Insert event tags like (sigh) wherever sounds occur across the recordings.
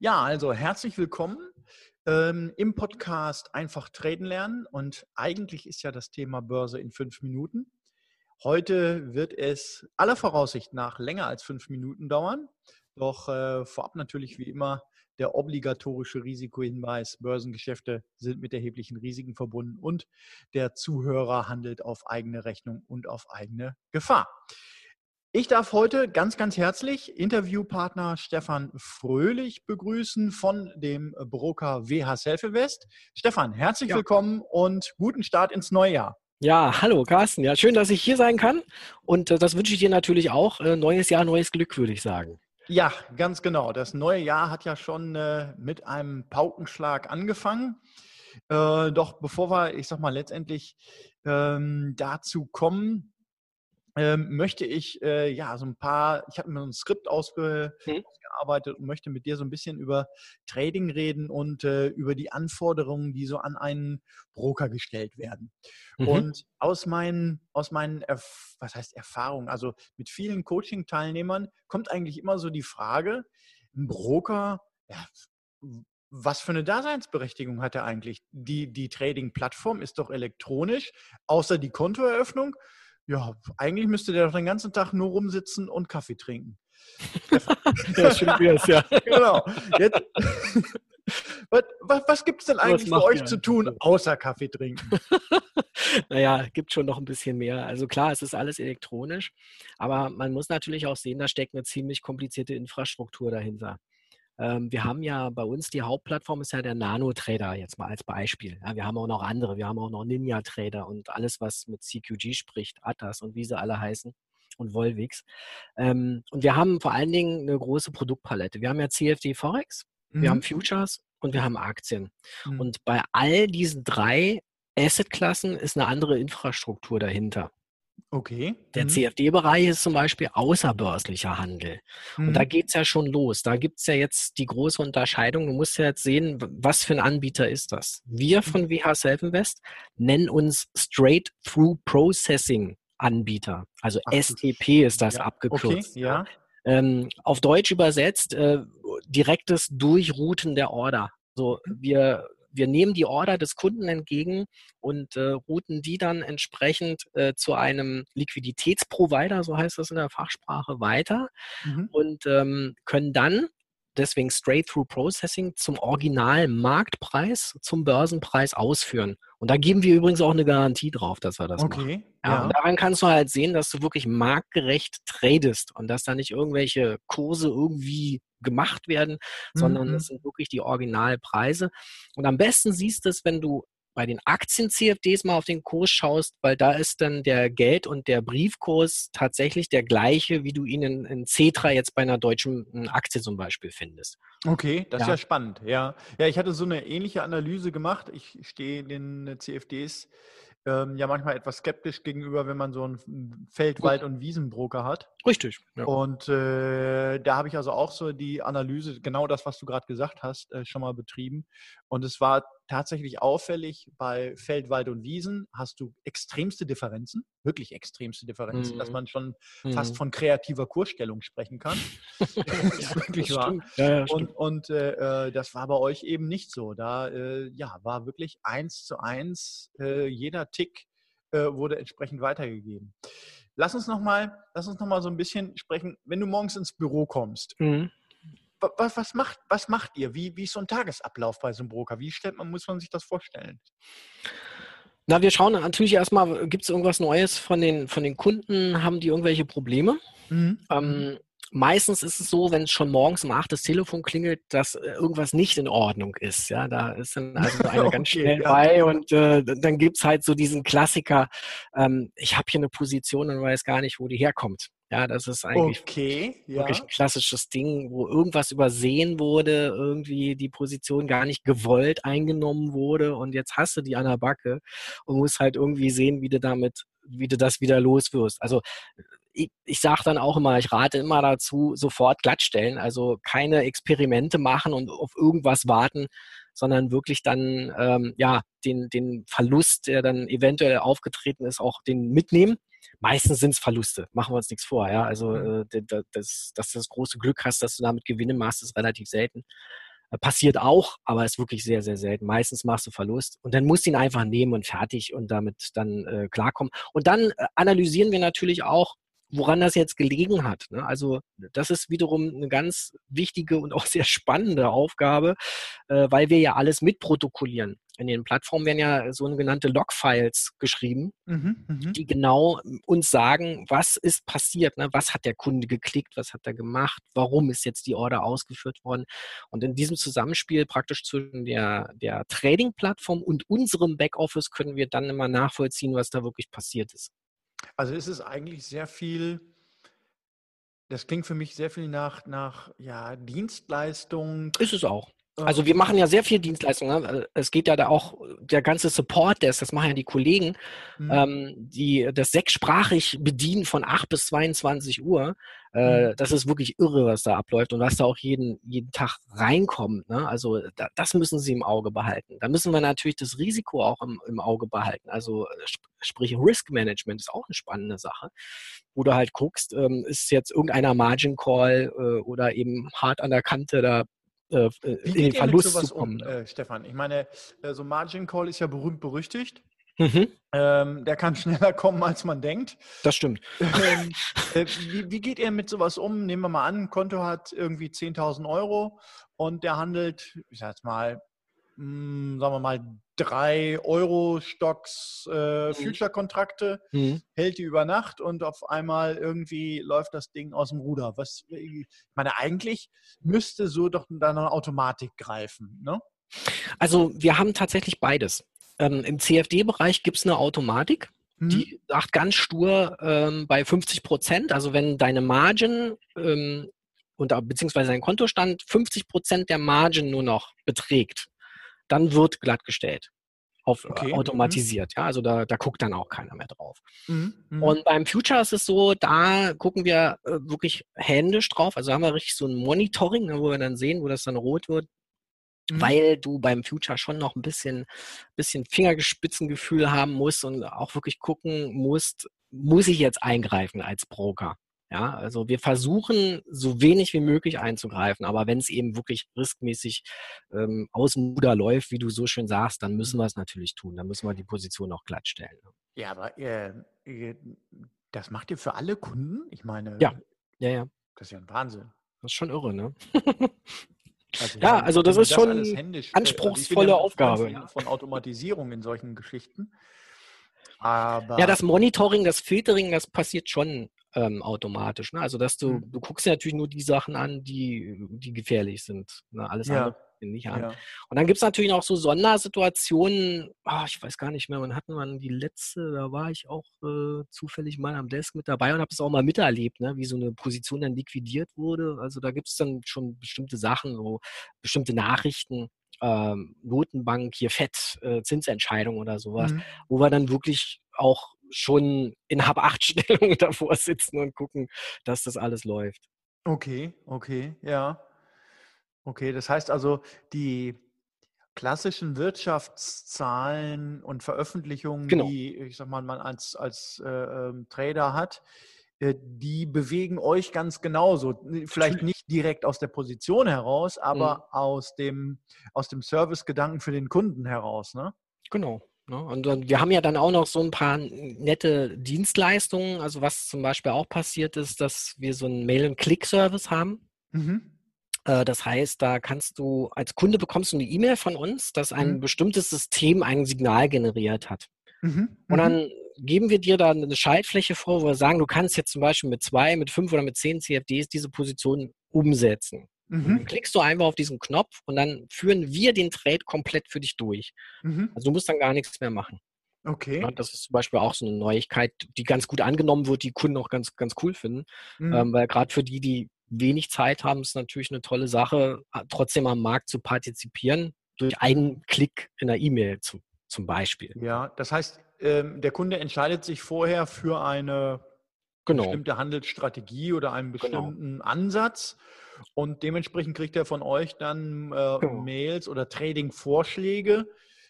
Ja, also herzlich willkommen ähm, im Podcast Einfach Traden lernen. Und eigentlich ist ja das Thema Börse in fünf Minuten. Heute wird es aller Voraussicht nach länger als fünf Minuten dauern. Doch äh, vorab natürlich wie immer der obligatorische Risikohinweis. Börsengeschäfte sind mit erheblichen Risiken verbunden und der Zuhörer handelt auf eigene Rechnung und auf eigene Gefahr. Ich darf heute ganz, ganz herzlich Interviewpartner Stefan Fröhlich begrüßen von dem Broker WH Self-Invest. Stefan, herzlich ja. willkommen und guten Start ins neue Jahr. Ja, hallo Carsten. Ja, schön, dass ich hier sein kann. Und äh, das wünsche ich dir natürlich auch. Äh, neues Jahr, neues Glück, würde ich sagen. Ja, ganz genau. Das neue Jahr hat ja schon äh, mit einem Paukenschlag angefangen. Doch bevor wir, ich sag mal, letztendlich ähm, dazu kommen, ähm, möchte ich äh, ja so ein paar, ich habe mir ein Skript ausge, mhm. ausgearbeitet und möchte mit dir so ein bisschen über Trading reden und äh, über die Anforderungen, die so an einen Broker gestellt werden. Mhm. Und aus meinen, aus meinen, Erf was heißt Erfahrungen, also mit vielen Coaching-Teilnehmern kommt eigentlich immer so die Frage, ein Broker, ja, was für eine Daseinsberechtigung hat er eigentlich? Die, die Trading-Plattform ist doch elektronisch, außer die Kontoeröffnung. Ja, eigentlich müsste der doch den ganzen Tag nur rumsitzen und Kaffee trinken. (laughs) ja, schön wär's, ja. (laughs) genau. Jetzt, (laughs) was, was, was gibt es denn eigentlich für euch zu tun, außer Kaffee trinken? naja, gibt schon noch ein bisschen mehr. Also klar, es ist alles elektronisch, aber man muss natürlich auch sehen, da steckt eine ziemlich komplizierte Infrastruktur dahinter. Ähm, wir haben ja bei uns die Hauptplattform ist ja der Nano-Trader, jetzt mal als Beispiel. Ja, wir haben auch noch andere, wir haben auch noch Ninja-Trader und alles, was mit CQG spricht, Atas und wie sie alle heißen und Volvix. Ähm, und wir haben vor allen Dingen eine große Produktpalette. Wir haben ja CFD Forex, mhm. wir haben Futures und wir haben Aktien. Mhm. Und bei all diesen drei Assetklassen ist eine andere Infrastruktur dahinter. Okay. Der mhm. CFD-Bereich ist zum Beispiel außerbörslicher Handel. Mhm. Und da mhm. geht es ja schon los. Da gibt es ja jetzt die große Unterscheidung. Du musst ja jetzt sehen, was für ein Anbieter ist das. Wir von WH Self Invest nennen uns Straight-Through Processing Anbieter. Also Ach, STP ist das ja. abgekürzt. Okay, ja. Ähm, auf Deutsch übersetzt, äh, direktes Durchrouten der Order. So, mhm. wir wir nehmen die Order des Kunden entgegen und äh, routen die dann entsprechend äh, zu einem Liquiditätsprovider, so heißt das in der Fachsprache, weiter mhm. und ähm, können dann deswegen Straight-Through Processing zum Original-Marktpreis, zum Börsenpreis ausführen. Und da geben wir übrigens auch eine Garantie drauf, dass wir das okay, machen. Ja, ja. Und daran kannst du halt sehen, dass du wirklich marktgerecht tradest und dass da nicht irgendwelche Kurse irgendwie gemacht werden, sondern mhm. es sind wirklich die Originalpreise. Und am besten siehst du es, wenn du bei den Aktien-CFDs mal auf den Kurs schaust, weil da ist dann der Geld- und der Briefkurs tatsächlich der gleiche, wie du ihn in, in Cetra jetzt bei einer deutschen Aktie zum Beispiel findest. Okay, das ja. ist ja spannend. Ja. ja, ich hatte so eine ähnliche Analyse gemacht. Ich stehe den CFDs ähm, ja manchmal etwas skeptisch gegenüber, wenn man so einen Feld-, Wald- und Wiesenbroker hat. Richtig. Ja. Und äh, da habe ich also auch so die Analyse, genau das, was du gerade gesagt hast, äh, schon mal betrieben. Und es war tatsächlich auffällig, bei Feld, Wald und Wiesen hast du extremste Differenzen, wirklich extremste Differenzen, mhm. dass man schon mhm. fast von kreativer Kursstellung sprechen kann. (laughs) (laughs) das ist wirklich wahr. Ja, ja, und und äh, äh, das war bei euch eben nicht so. Da äh, ja, war wirklich eins zu eins, äh, jeder Tick äh, wurde entsprechend weitergegeben. Lass uns nochmal, lass uns noch mal so ein bisschen sprechen, wenn du morgens ins Büro kommst. Mhm was, was, macht, was macht ihr? Wie, wie ist so ein Tagesablauf bei so einem Broker? Wie stellt man, muss man sich das vorstellen? Na, wir schauen natürlich erstmal, gibt es irgendwas Neues von den, von den Kunden? Haben die irgendwelche Probleme? Mhm. Ähm, meistens ist es so, wenn es schon morgens um 8 das Telefon klingelt, dass äh, irgendwas nicht in Ordnung ist. Ja, da ist dann also einer (laughs) okay, ganz schnell ja. bei und äh, dann gibt es halt so diesen Klassiker, ähm, ich habe hier eine Position und weiß gar nicht, wo die herkommt. Ja, das ist eigentlich okay, ja. wirklich ein klassisches Ding, wo irgendwas übersehen wurde, irgendwie die Position gar nicht gewollt eingenommen wurde und jetzt hast du die an der Backe und musst halt irgendwie sehen, wie du damit, wie du das wieder loswirst. Also ich, ich sage dann auch immer, ich rate immer dazu, sofort glattstellen, also keine Experimente machen und auf irgendwas warten, sondern wirklich dann ähm, ja den, den Verlust, der dann eventuell aufgetreten ist, auch den mitnehmen meistens sind es Verluste, machen wir uns nichts vor. Ja? Also, mhm. äh, das, dass du das große Glück hast, dass du damit Gewinne machst, ist relativ selten. Äh, passiert auch, aber ist wirklich sehr, sehr selten. Meistens machst du Verlust und dann musst du ihn einfach nehmen und fertig und damit dann äh, klarkommen. Und dann äh, analysieren wir natürlich auch, woran das jetzt gelegen hat. Ne? Also das ist wiederum eine ganz wichtige und auch sehr spannende Aufgabe, äh, weil wir ja alles mitprotokollieren. In den Plattformen werden ja sogenannte Logfiles geschrieben, mhm, mhm, die genau uns sagen, was ist passiert, ne? was hat der Kunde geklickt, was hat er gemacht, warum ist jetzt die Order ausgeführt worden. Und in diesem Zusammenspiel praktisch zwischen der, der Trading-Plattform und unserem Backoffice können wir dann immer nachvollziehen, was da wirklich passiert ist. Also ist es eigentlich sehr viel, das klingt für mich sehr viel nach, nach ja, Dienstleistung. Ist es auch. Also wir machen ja sehr viel Dienstleistungen. Ne? Es geht ja da auch der ganze Support Desk, das machen ja die Kollegen, mhm. ähm, die das sechssprachig bedienen von 8 bis 22 Uhr. Äh, mhm. Das ist wirklich irre, was da abläuft und was da auch jeden, jeden Tag reinkommt. Ne? Also da, das müssen sie im Auge behalten. Da müssen wir natürlich das Risiko auch im, im Auge behalten. Also sp sprich Risk Management ist auch eine spannende Sache, wo du halt guckst, ähm, ist jetzt irgendeiner Margin Call äh, oder eben hart an der Kante da äh, in den Verlust zu kommen. Um, äh, Stefan? Ich meine, äh, so Margin Call ist ja berühmt berüchtigt. Mhm. Ähm, der kann (laughs) schneller kommen, als man denkt. Das stimmt. Ähm, äh, wie, wie, geht ihr mit sowas um? Nehmen wir mal an, ein Konto hat irgendwie 10.000 Euro und der handelt, ich sag jetzt mal, mh, hm, sagen wir mal, drei Euro-Stocks äh, mhm. Future-Kontrakte, mhm. hält die über Nacht und auf einmal irgendwie läuft das Ding aus dem Ruder. Was, ich meine, eigentlich müsste so doch dann eine Automatik greifen, ne? Also wir haben tatsächlich beides. Ähm, Im CFD-Bereich gibt es eine Automatik, mhm. die sagt ganz stur ähm, bei 50 Prozent, also wenn deine Margin ähm, und beziehungsweise dein Kontostand 50 Prozent der Margin nur noch beträgt, dann wird glattgestellt. Auf, äh, okay. automatisiert, mhm. ja, also da, da guckt dann auch keiner mehr drauf. Mhm. Mhm. Und beim Future ist es so, da gucken wir äh, wirklich händisch drauf, also haben wir richtig so ein Monitoring, ne, wo wir dann sehen, wo das dann rot wird, mhm. weil du beim Future schon noch ein bisschen, bisschen Fingerspitzengefühl haben musst und auch wirklich gucken musst, muss ich jetzt eingreifen als Broker? Ja, also wir versuchen so wenig wie möglich einzugreifen, aber wenn es eben wirklich riskmäßig ähm, aus dem Ruder läuft, wie du so schön sagst, dann müssen wir es natürlich tun. Dann müssen wir die Position auch glatt stellen. Ne? Ja, aber äh, das macht ihr für alle Kunden? Ich meine, ja, ja, ja. Das ist ja ein Wahnsinn. Das ist schon irre, ne? Also, (laughs) ja, also das ist das schon eine äh, anspruchsvolle also Aufgabe. Von, von Automatisierung in solchen Geschichten. Aber ja, das Monitoring, das Filtering, das passiert schon ähm, automatisch. Ne? Also dass du, mhm. du guckst ja natürlich nur die Sachen an, die, die gefährlich sind. Ne? Alles ja. andere nicht an. Ja. Und dann gibt es natürlich auch so Sondersituationen, oh, ich weiß gar nicht mehr, wann hatten wir die letzte, da war ich auch äh, zufällig mal am Desk mit dabei und habe es auch mal miterlebt, ne? wie so eine Position dann liquidiert wurde. Also da gibt es dann schon bestimmte Sachen, so bestimmte Nachrichten, ähm, Notenbank, hier Fett, äh, Zinsentscheidung oder sowas, mhm. wo wir dann wirklich auch schon in Hab-8-Stellung (laughs) davor sitzen und gucken, dass das alles läuft. Okay, okay, ja. Okay, das heißt also, die klassischen Wirtschaftszahlen und Veröffentlichungen, genau. die, ich sag mal, man als, als äh, ähm, Trader hat, äh, die bewegen euch ganz genauso. Vielleicht nicht direkt aus der Position heraus, aber mhm. aus dem, aus dem Servicegedanken für den Kunden heraus, ne? Genau. Ne? Und wir haben ja dann auch noch so ein paar nette Dienstleistungen. Also was zum Beispiel auch passiert ist, dass wir so einen Mail-and-Click-Service haben. Mhm. Äh, das heißt, da kannst du als Kunde bekommst du eine E-Mail von uns, dass ein mhm. bestimmtes System ein Signal generiert hat. Mhm. Und dann mhm. geben wir dir da eine Schaltfläche vor, wo wir sagen, du kannst jetzt zum Beispiel mit zwei, mit fünf oder mit zehn CFDs diese Position umsetzen. Mhm. Klickst du einfach auf diesen Knopf und dann führen wir den Trade komplett für dich durch. Mhm. Also du musst dann gar nichts mehr machen. Okay. Ja, das ist zum Beispiel auch so eine Neuigkeit, die ganz gut angenommen wird, die Kunden auch ganz, ganz cool finden. Mhm. Ähm, weil gerade für die, die wenig Zeit haben, ist natürlich eine tolle Sache, trotzdem am Markt zu partizipieren, durch einen Klick in der E-Mail zu, zum Beispiel. Ja, das heißt, ähm, der Kunde entscheidet sich vorher für eine genau. bestimmte Handelsstrategie oder einen genau. bestimmten genau. Ansatz und dementsprechend kriegt er von euch dann äh, genau. Mails oder Trading-Vorschläge,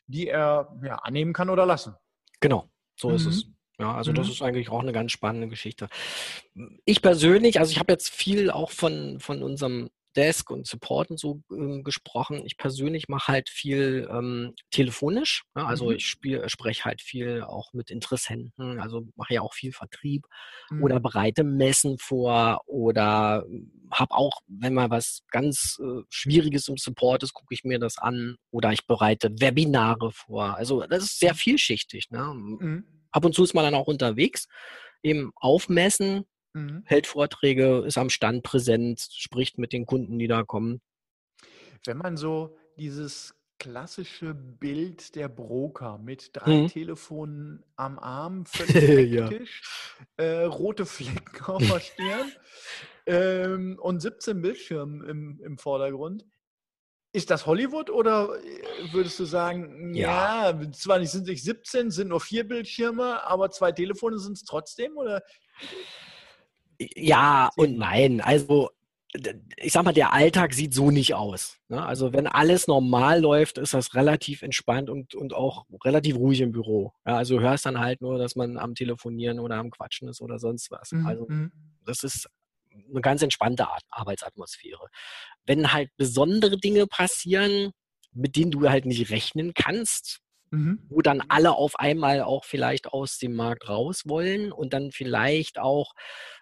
die er ja, annehmen kann oder lassen. Genau, so mhm. ist es. Ja, also mhm. das ist eigentlich auch eine ganz spannende Geschichte. Ich persönlich, also ich habe jetzt viel auch von, von unserem Helpdesk und Support und so äh, gesprochen. Ich persönlich mache halt viel ähm, telefonisch. Ja, also mhm. ich spiel, spreche halt viel auch mit Interessenten, also mache ja auch viel Vertrieb mhm. oder bereite Messen vor oder habe auch, wenn mal was ganz äh, Schwieriges im Support ist, gucke ich mir das an oder ich bereite Webinare vor. Also das ist sehr vielschichtig. Ne? Mhm. Ab und zu ist man dann auch unterwegs, eben aufmessen, mhm. hält Vorträge, ist am Stand präsent, spricht mit den Kunden, die da kommen. Wenn man so dieses klassische Bild der Broker mit drei mhm. Telefonen am Arm, (laughs) völlig hektisch, ja. äh, rote Flecken auf der Stirn ähm, und 17 Bildschirmen im, im Vordergrund. Ist das Hollywood oder äh, würdest du sagen, ja, ja zwar nicht, sind nicht 17, sind nur vier Bildschirme, aber zwei Telefone sind es trotzdem? Oder? Ja und nein. Also ich sag mal, der Alltag sieht so nicht aus. Ne? Also wenn alles normal läuft, ist das relativ entspannt und, und auch relativ ruhig im Büro. Ja, also du hörst dann halt nur, dass man am Telefonieren oder am Quatschen ist oder sonst was. Mhm. Also mhm. das ist eine ganz entspannte Arbeitsatmosphäre. Wenn halt besondere Dinge passieren, mit denen du halt nicht rechnen kannst, mhm. wo dann alle auf einmal auch vielleicht aus dem Markt raus wollen und dann vielleicht auch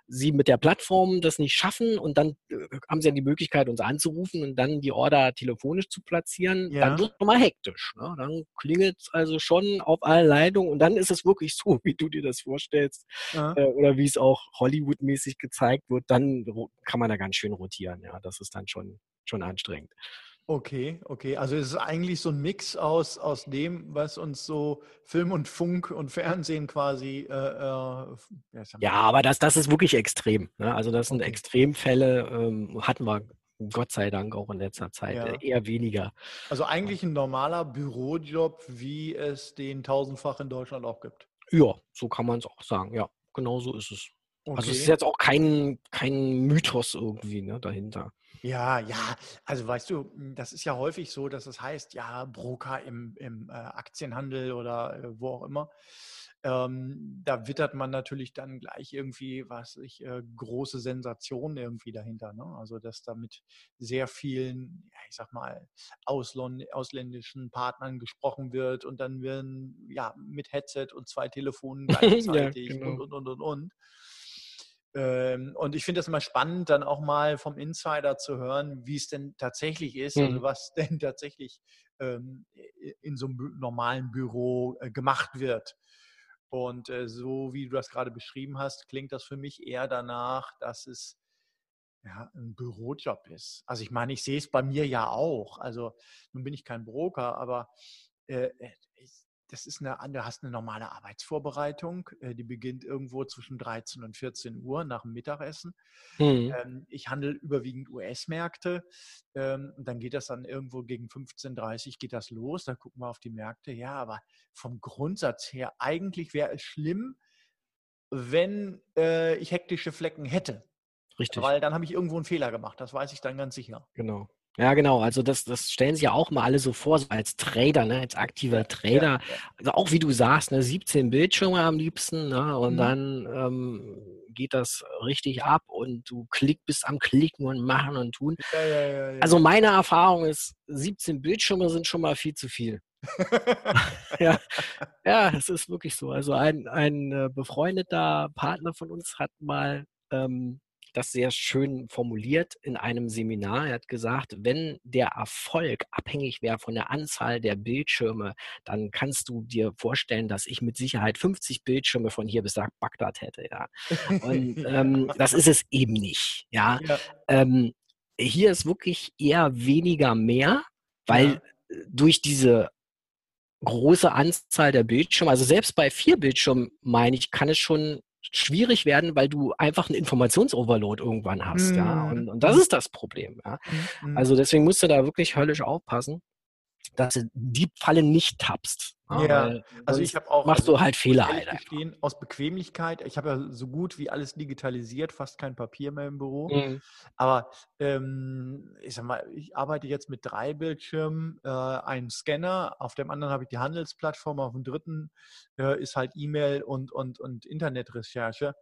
sie mit der Plattform das nicht schaffen und dann äh, haben sie ja die Möglichkeit, uns anzurufen und dann die Order telefonisch zu platzieren, ja. dann wird es nochmal hektisch. Ne? Dann klingelt es also schon auf alle Leitungen und dann ist es wirklich so, (laughs) wie du dir das vorstellst ja. äh, oder wie es auch Hollywood-mäßig gezeigt wird, dann kann man da ganz schön rotieren. Ja, das ist dann schon, schon anstrengend. Okay, okay. Also es ist eigentlich so ein Mix aus, aus dem, was uns so Film und Funk und Fernsehen quasi. Äh, äh, ja, aber das, das ist wirklich extrem. Ne? Also das sind okay. Extremfälle, ähm, hatten wir Gott sei Dank auch in letzter Zeit ja. eher weniger. Also eigentlich ein normaler Bürojob, wie es den tausendfach in Deutschland auch gibt. Ja, so kann man es auch sagen. Ja, genau so ist es. Okay. Also es ist jetzt auch kein, kein Mythos irgendwie ne, dahinter. Ja, ja, also weißt du, das ist ja häufig so, dass es heißt, ja, Broker im, im äh, Aktienhandel oder äh, wo auch immer. Ähm, da wittert man natürlich dann gleich irgendwie, was ich, äh, große Sensationen irgendwie dahinter. Ne? Also, dass da mit sehr vielen, ja, ich sag mal, ausländischen Partnern gesprochen wird und dann werden, ja, mit Headset und zwei Telefonen (laughs) gleichzeitig ja, genau. und, und, und, und, und. Ähm, und ich finde das immer spannend, dann auch mal vom Insider zu hören, wie es denn tatsächlich ist, also mhm. also was (laughs) denn tatsächlich ähm, in so einem normalen Büro äh, gemacht wird. Und äh, so wie du das gerade beschrieben hast, klingt das für mich eher danach, dass es ja, ein Bürojob ist. Also ich meine, ich sehe es bei mir ja auch. Also nun bin ich kein Broker, aber äh, ich, das ist eine, du hast eine normale Arbeitsvorbereitung, äh, die beginnt irgendwo zwischen 13 und 14 Uhr nach dem Mittagessen. Mhm. Ähm, ich handle überwiegend US-Märkte ähm, und dann geht das dann irgendwo gegen 15.30 Uhr geht das los, dann gucken wir auf die Märkte. Ja, aber vom Grundsatz her, eigentlich wäre es schlimm, wenn äh, ich hektische Flecken hätte. Richtig. Weil dann habe ich irgendwo einen Fehler gemacht, das weiß ich dann ganz sicher. Genau. Ja, genau. Also das, das stellen sich ja auch mal alle so vor, so als Trader, ne, als aktiver Trader. Ja, ja. Also auch wie du sagst, ne, 17 Bildschirme am liebsten, ne, und mhm. dann ähm, geht das richtig ab und du klick bist am Klicken und machen und tun. Ja, also meine Erfahrung ist, 17 Bildschirme sind schon mal viel zu viel. (laughs) ja, ja, es ist wirklich so. Also ein, ein äh, befreundeter Partner von uns hat mal ähm, das sehr schön formuliert in einem Seminar. Er hat gesagt, wenn der Erfolg abhängig wäre von der Anzahl der Bildschirme, dann kannst du dir vorstellen, dass ich mit Sicherheit 50 Bildschirme von hier bis nach Bagdad hätte. Ja. Und ähm, das ist es eben nicht. Ja. (laughs) ja. Ähm, hier ist wirklich eher weniger mehr, weil ja. durch diese große Anzahl der Bildschirme, also selbst bei vier Bildschirmen, meine ich, kann es schon schwierig werden, weil du einfach einen Informationsoverload irgendwann hast. Mhm. Ja? Und, und, das ist das Problem. Ja? Mhm. Also deswegen musst du da wirklich höllisch aufpassen, dass du die Falle nicht tappst. Ja, also ich habe auch. Machst also, du halt Fehler. Gestehen, aus Bequemlichkeit. Ich habe ja so gut wie alles digitalisiert, fast kein Papier mehr im Büro. Mhm. Aber ähm, ich sag mal, ich arbeite jetzt mit drei Bildschirmen, äh, einem Scanner, auf dem anderen habe ich die Handelsplattform, auf dem dritten äh, ist halt E-Mail und, und, und Internetrecherche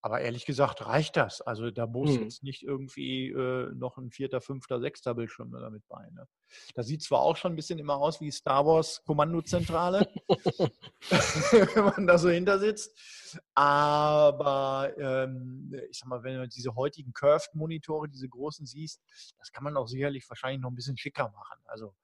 Aber ehrlich gesagt reicht das. Also da muss Mhm. jetzt nicht irgendwie äh, noch ein vierter, fünfter, sechster Bildschirm damit bei. Ne? Das sieht zwar auch schon ein bisschen immer aus wie Star Wars Kommandozentrale, (laughs) wenn man da so hinter sitzt. Aber ähm, ich sag mal, wenn du diese heutigen Curved-Monitore, diese großen siehst, das kann man auch sicherlich wahrscheinlich noch ein bisschen schicker machen. Also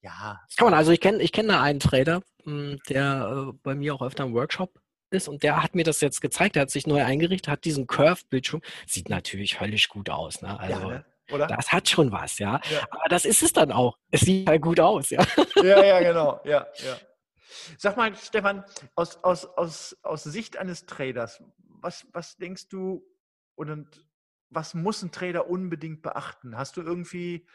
ja. Das kann man, also ich kenne ich kenn da einen Trader, mh, der äh, bei mir auch öfter im Workshop ist und der hat mir das jetzt gezeigt, der hat sich neu eingerichtet, hat diesen Curved-Bildschirm, sieht natürlich höllisch gut aus, ne? Also ja, ne? oder? das hat schon was, ja? Ja. Aber das ist es dann auch. Es sieht halt gut aus, ja. ja, ja, genau. Ja, ja. Sag mal, Stefan, aus, aus, aus, aus Sicht eines Traders, was, was denkst du und was muss ein Trader unbedingt beachten? Hast du irgendwie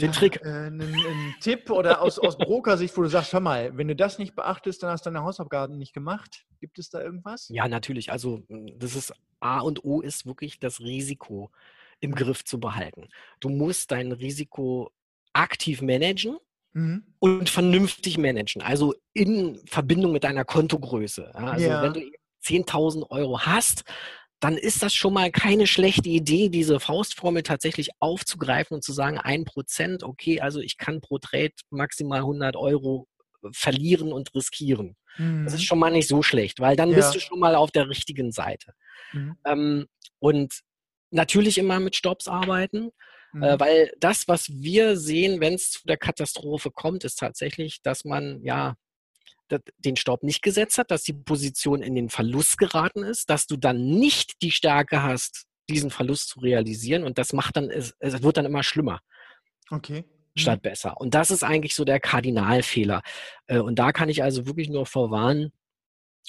Den Trick. Äh, einen, einen Tipp oder aus, aus Brokersicht, wo du sagst, hör mal, wenn du das nicht beachtest, dann hast du deine Hausaufgaben nicht gemacht. Gibt es da irgendwas? Ja, natürlich. Also mh, das ist A und O ist wirklich das Risiko im Griff zu behalten. Du musst dein Risiko aktiv managen Mhm. und vernünftig managen. Also in Verbindung mit deiner Kontogröße. Also Ja. wenn du 10.000 Euro hast, dann ist das schon mal keine schlechte Idee, diese Faustformel tatsächlich aufzugreifen und zu sagen, ein Prozent, okay, also ich kann pro Trade maximal 100 Euro verlieren und riskieren. Das ist Mhm. schon mal nicht so schlecht, weil dann Ja. bist du schon mal auf der richtigen Seite. Mhm. Ähm, und natürlich immer mit Stops arbeiten, Mhm. äh, weil das, was wir sehen, wenn es zu der Katastrophe kommt, ist tatsächlich, dass man ja den Stopp nicht gesetzt hat, dass die Position in den Verlust geraten ist, dass du dann nicht die Stärke hast, diesen Verlust zu realisieren und das macht dann, es, es wird dann immer schlimmer Okay. Mhm. statt besser. Und das ist eigentlich so der Kardinalfehler. Äh, Und da kann ich also wirklich nur vorwarnen.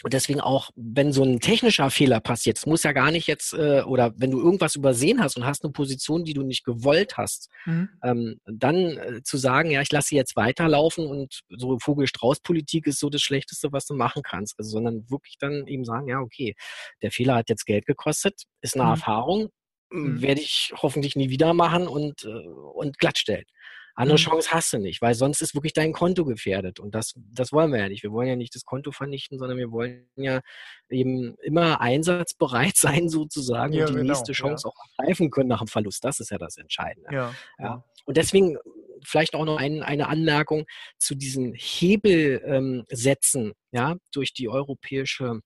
Und deswegen auch, wenn so ein technischer Fehler passiert, es muss ja gar nicht jetzt, äh, oder wenn du irgendwas übersehen hast und hast eine Position, die du nicht gewollt hast, Mhm. ähm, dann äh, zu sagen, ja, ich lasse sie jetzt weiterlaufen und so Vogel-Strauß-Politik ist so das Schlechteste, was du machen kannst. Also, sondern wirklich dann eben sagen, ja, okay, der Fehler hat jetzt Geld gekostet, ist eine Mhm. Erfahrung, Mhm. werde ich hoffentlich nie wieder machen und, äh, und glattstellen. Andere Mhm. Chance hast du nicht, weil sonst ist wirklich dein Konto gefährdet. Und das, das wollen wir ja nicht. Wir wollen ja nicht das Konto vernichten, sondern wir wollen ja eben immer einsatzbereit (laughs) sein, sozusagen, Ja, und die genau, nächste Chance ja. auch ergreifen können nach dem Verlust. Das ist ja das Entscheidende. Ja, Ja. ja. Und deswegen vielleicht auch noch ein, eine Anmerkung zu diesen Hebelsätzen, ähm, ja, durch die europäische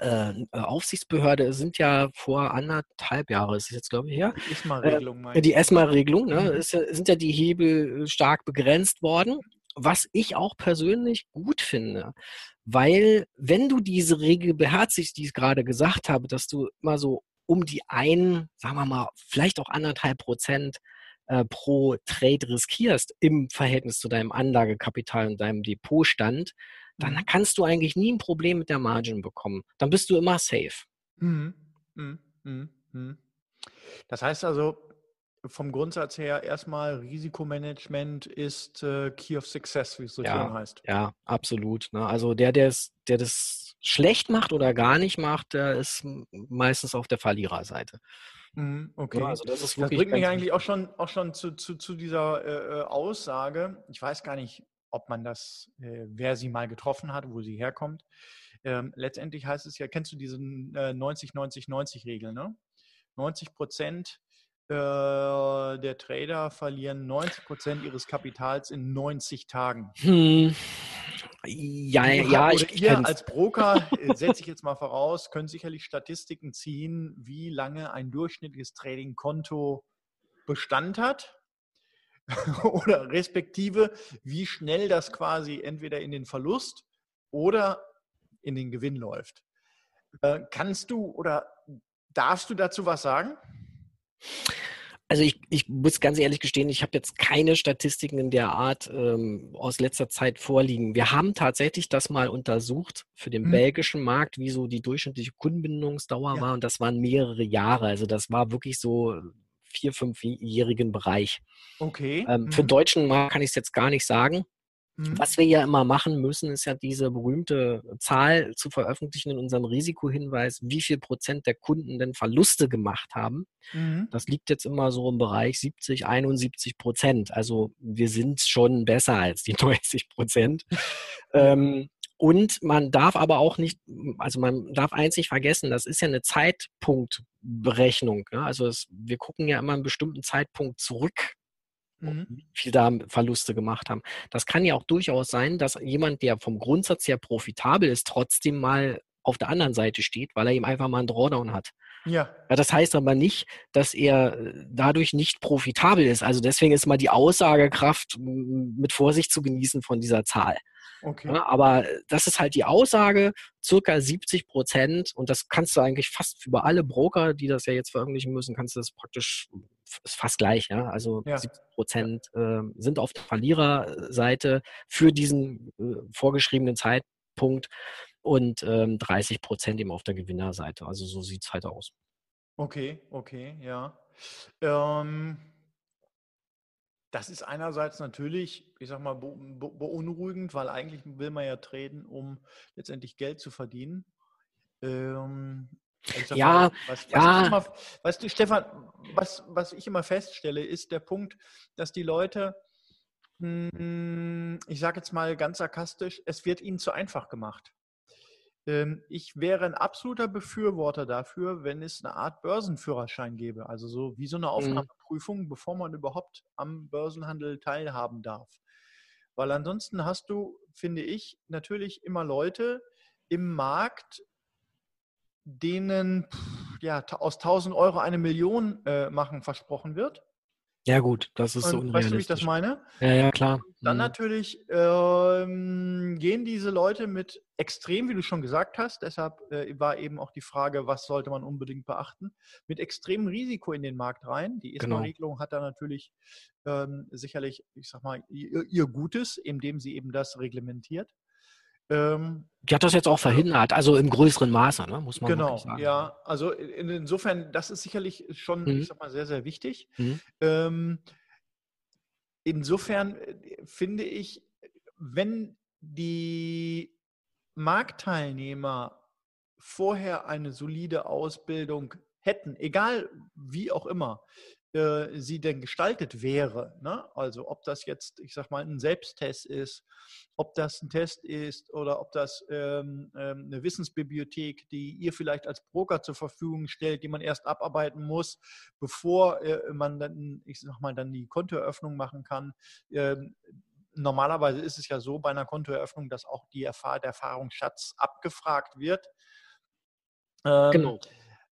äh, Aufsichtsbehörde sind ja vor anderthalb Jahre, ist es jetzt glaube ich her, Die ISMA-Regelung äh, die? ESMA-Regelung, ne, Mhm. ja- sind ja die Hebel äh, stark begrenzt worden, was ich auch persönlich gut finde. Weil wenn du diese Regel beherzigst, die ich gerade gesagt habe, dass du immer so um die ein, sagen wir mal, vielleicht auch anderthalb Prozent äh, pro Trade riskierst im Verhältnis zu deinem Anlagekapital und deinem Depotstand, dann Mhm. kannst du eigentlich nie ein Problem mit der Margin bekommen. Dann bist du immer safe. Mhm. Mhm. Mhm. Mhm. Das heißt also, vom Grundsatz her erstmal Risikomanagement ist äh, Key of Success, wie es so Ja. schön heißt. Ja, absolut. Ne? Also der, der der das schlecht macht oder gar nicht macht, der ist meistens auf der Verliererseite. Mhm. Ja, Okay. also das Das bringt mich eigentlich auch schon, auch schon zu, zu, zu dieser äh, äh, Aussage. Ich weiß gar nicht, ob man das, äh, wer sie mal getroffen hat, wo sie herkommt. Ähm, letztendlich heißt es ja, kennst du diese äh, 90-90-90-Regel, ne? 90 Prozent äh, der Trader verlieren 90 Prozent ihres Kapitals in 90 Tagen. Hm. Ja, ja, ha- ich ihr kenn's. als Broker, äh, setze ich jetzt mal voraus, können sicherlich Statistiken ziehen, wie lange ein durchschnittliches Trading-Konto Bestand hat (laughs) oder respektive wie schnell das quasi entweder in den Verlust oder in den Gewinn läuft. Äh, kannst du oder darfst du dazu was sagen? Also ich, ich muss ganz ehrlich gestehen, ich habe jetzt keine Statistiken in der Art ähm, aus letzter Zeit vorliegen. Wir haben tatsächlich das mal untersucht für den Mhm. belgischen Markt, wie so die durchschnittliche Kundenbindungsdauer Ja. war und das waren mehrere Jahre. Also das war wirklich so vier, fünfjährigen Bereich. Okay. Ähm, Für Mhm. deutschen Markt kann ich es jetzt gar nicht sagen. Mhm. Was wir ja immer machen müssen, ist ja diese berühmte Zahl zu veröffentlichen in unserem Risikohinweis, wie viel Prozent der Kunden denn Verluste gemacht haben. Mhm. Das liegt jetzt immer so im Bereich 70, 71 Prozent. Also wir sind schon besser als die (laughs) 90 Prozent. Ähm, Und man darf aber auch nicht, also man darf eins nicht vergessen, das ist ja eine Zeitpunktberechnung. Ne? Also es, wir gucken ja immer einen bestimmten Zeitpunkt zurück, mhm. wie viel da Verluste gemacht haben. Das kann ja auch durchaus sein, dass jemand, der vom Grundsatz her profitabel ist, trotzdem mal auf der anderen Seite steht, weil er ihm einfach mal einen Drawdown hat. Ja. ja. Das heißt aber nicht, dass er äh, dadurch nicht profitabel ist. Also deswegen ist mal die Aussagekraft mit Vorsicht zu genießen von dieser Zahl. Okay. Ja, aber das ist halt die Aussage, circa 70 Prozent, und das kannst du eigentlich fast über alle Broker, die das ja jetzt veröffentlichen müssen, kannst du das praktisch, ist fast gleich, ja. Also ja. 70 Prozent äh, sind auf der Verliererseite für diesen äh, vorgeschriebenen Zeitpunkt und ähm, 30 Prozent eben auf der Gewinnerseite. Also so sieht es halt aus. Okay, okay, ja. Ähm, das ist einerseits natürlich, ich sag mal, beunruhigend, weil eigentlich will man ja traden, um letztendlich Geld zu verdienen. Ähm, ja, mal, was, was ja. Immer, weißt du, Stefan, was, was ich immer feststelle, ist der Punkt, dass die Leute, hm, ich sage jetzt mal ganz sarkastisch, es wird ihnen zu einfach gemacht. Ähm, ich wäre ein absoluter Befürworter dafür, wenn es eine Art Börsenführerschein gäbe, also so wie so eine mhm. Aufnahmeprüfung, bevor man überhaupt am Börsenhandel teilhaben darf. Weil ansonsten hast du, finde ich, natürlich immer Leute im Markt, denen ja, aus 1000 Euro eine Million äh, machen versprochen wird. Ja, gut, das ist und so unrealistisch. Weißt du, wie ich das meine? Ja, ja, klar. Dann mhm. natürlich ähm, gehen diese Leute mit extrem, wie du schon gesagt hast, deshalb äh, war eben auch die Frage, was sollte man unbedingt beachten, mit extremem Risiko in den Markt rein. Die ESMA-Regelung genau. hat da natürlich ähm, sicherlich, ich sag mal, ihr, ihr Gutes, indem sie eben das reglementiert. Ähm, die hat das jetzt auch verhindert, also im größeren Maße, ne? muss man genau, sagen. Genau, ja. Also in, insofern, das ist sicherlich schon, mhm. ich sag mal, sehr, sehr wichtig. Mhm. Ähm, insofern äh, finde ich, wenn die Marktteilnehmer vorher eine solide Ausbildung hätten, egal wie auch immer, äh, sie denn gestaltet wäre. Ne? Also ob das jetzt, ich sag mal, ein Selbsttest ist, ob das ein Test ist oder ob das ähm, ähm, eine Wissensbibliothek, die ihr vielleicht als Broker zur Verfügung stellt, die man erst abarbeiten muss, bevor äh, man dann, ich sag mal, dann die Kontoeröffnung machen kann. Ähm, normalerweise ist es ja so bei einer Kontoeröffnung, dass auch die Erfahr der Erfahrungsschatz abgefragt wird. Ähm, genau.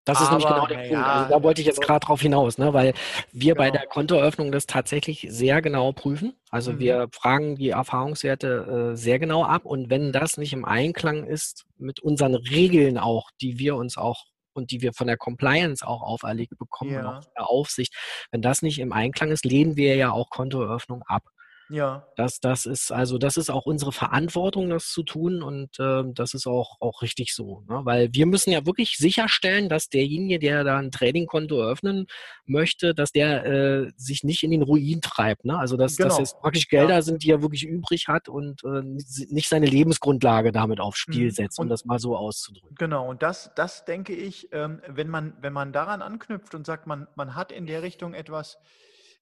Das ist nämlich genau der Punkt. Ja, also da wollte ich jetzt gerade drauf hinaus, ne? weil wir genau. bei der Kontoeröffnung das tatsächlich sehr genau prüfen. Also mhm. wir fragen die Erfahrungswerte äh, sehr genau ab und wenn das nicht im Einklang ist mit unseren Regeln auch, die wir uns auch und die wir von der Compliance auch auferlegt bekommen, ja. auch von der Aufsicht, wenn das nicht im Einklang ist, lehnen wir ja auch Kontoeröffnung ab. Ja. Das, das ist also, das ist auch unsere Verantwortung, das zu tun und äh, das ist auch, auch richtig so. Ne? Weil wir müssen ja wirklich sicherstellen, dass derjenige, der da ein Tradingkonto eröffnen möchte, dass der äh, sich nicht in den Ruin treibt. Ne? Also dass, genau. dass es praktisch Gelder ja. sind, die er wirklich übrig hat und äh, nicht seine Lebensgrundlage damit aufs Spiel mhm. setzt, um und, das mal so auszudrücken. Genau, und das, das denke ich, ähm, wenn, man, wenn man daran anknüpft und sagt, man, man hat in der Richtung etwas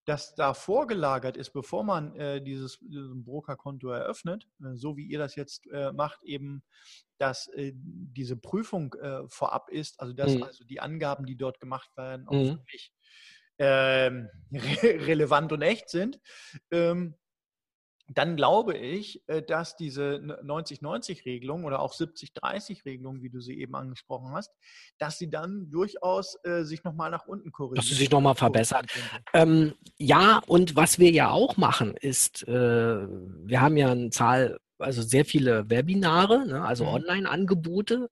das da vorgelagert ist, bevor man äh, dieses, dieses Brokerkonto eröffnet, äh, so wie ihr das jetzt äh, macht, eben, dass äh, diese Prüfung äh, vorab ist, also dass mhm. also die Angaben, die dort gemacht werden, auch mhm. wirklich ähm, (laughs) re relevant und echt sind. Ähm, dann glaube ich, äh, dass diese 90-90-Regelung oder auch 70-30-Regelung, wie du sie eben angesprochen hast, dass sie dann durchaus äh, sich nochmal nach unten korrigiert. Dass sie sich nochmal verbessert. Ähm, ja, und was wir ja auch machen, ist, äh, wir haben ja eine Zahl, also sehr viele Webinare, ne, also mhm. Online-Angebote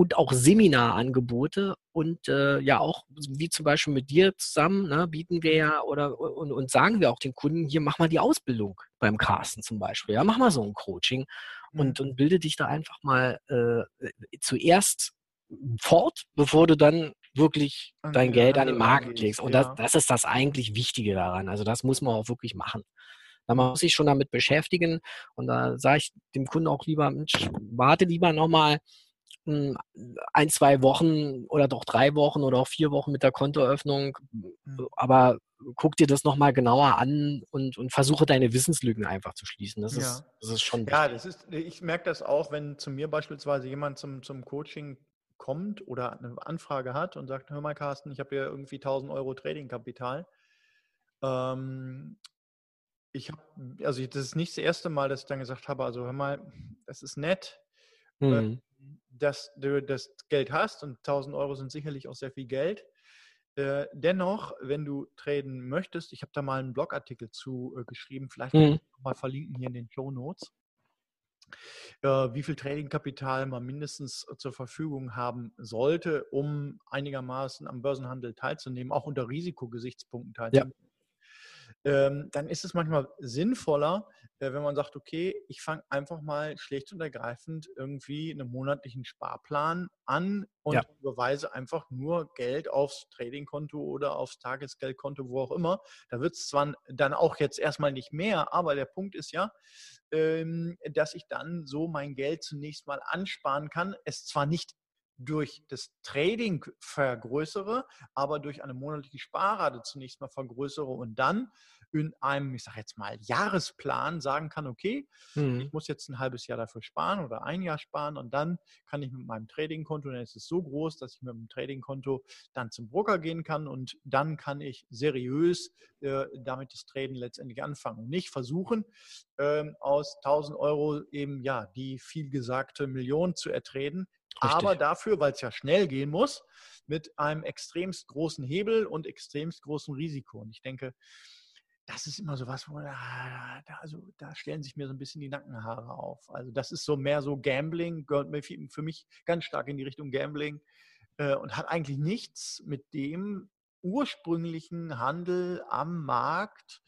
und auch Seminarangebote und äh, ja auch wie zum Beispiel mit dir zusammen ne, bieten wir ja oder und, und sagen wir auch den Kunden hier mach mal die Ausbildung beim Carsten zum Beispiel ja mach mal so ein Coaching und, mhm. und bilde dich da einfach mal äh, zuerst fort bevor du dann wirklich dein Geld an den Markt legst. Und das, das ist das eigentlich Wichtige daran. Also das muss man auch wirklich machen. Da muss ich schon damit beschäftigen und da sage ich dem Kunden auch lieber Mensch, warte lieber nochmal ein, zwei Wochen oder doch drei Wochen oder auch vier Wochen mit der Kontoeröffnung. Mhm. Aber guck dir das nochmal genauer an und, und versuche deine Wissenslügen einfach zu schließen. Das, ja. ist, das ist schon. Ja, das ist, ich merke das auch, wenn zu mir beispielsweise jemand zum, zum Coaching kommt oder eine Anfrage hat und sagt, hör mal Carsten, ich habe hier irgendwie 1000 Euro Tradingkapital. Ähm, ich habe, also das ist nicht das erste Mal, dass ich dann gesagt habe, also hör mal, das ist nett, mhm. Dass du das Geld hast und 1000 Euro sind sicherlich auch sehr viel Geld. Äh, dennoch, wenn du traden möchtest, ich habe da mal einen Blogartikel zu äh, geschrieben, vielleicht mhm. mal verlinken hier in den Show Notes, äh, wie viel Tradingkapital man mindestens zur Verfügung haben sollte, um einigermaßen am Börsenhandel teilzunehmen, auch unter Risikogesichtspunkten teilzunehmen. Ja dann ist es manchmal sinnvoller, äh, wenn man sagt, okay, ich fange einfach mal schlicht und ergreifend irgendwie einen monatlichen Sparplan an und ja. überweise einfach nur Geld aufs Tradingkonto oder aufs Tagesgeldkonto, wo auch immer. Da wird es zwar dann auch jetzt erstmal nicht mehr, aber der Punkt ist ja, ähm, dass ich dann so mein Geld zunächst mal ansparen kann. Es zwar nicht durch das Trading vergrößere, aber durch eine monatliche Sparrate zunächst mal vergrößere und dann in einem, ich sage jetzt mal, Jahresplan sagen kann, okay, mhm. ich muss jetzt ein halbes Jahr dafür sparen oder ein Jahr sparen und dann kann ich mit meinem Tradingkonto, dann ist es so groß, dass ich mit dem Tradingkonto dann zum Broker gehen kann und dann kann ich seriös äh, damit das Traden letztendlich anfangen und nicht versuchen, äh, aus 1000 Euro eben ja die viel gesagte Million zu ertreten. Aber dafür, weil es ja schnell gehen muss, mit einem extremst großen Hebel und extremst großem Risiko. Und ich denke, das ist immer so was, wo da, da, also, da stellen sich mir so ein bisschen die Nackenhaare auf. Also das ist so mehr so Gambling, gehört mir für mich ganz stark in die Richtung Gambling äh, und hat eigentlich nichts mit dem ursprünglichen Handel am Markt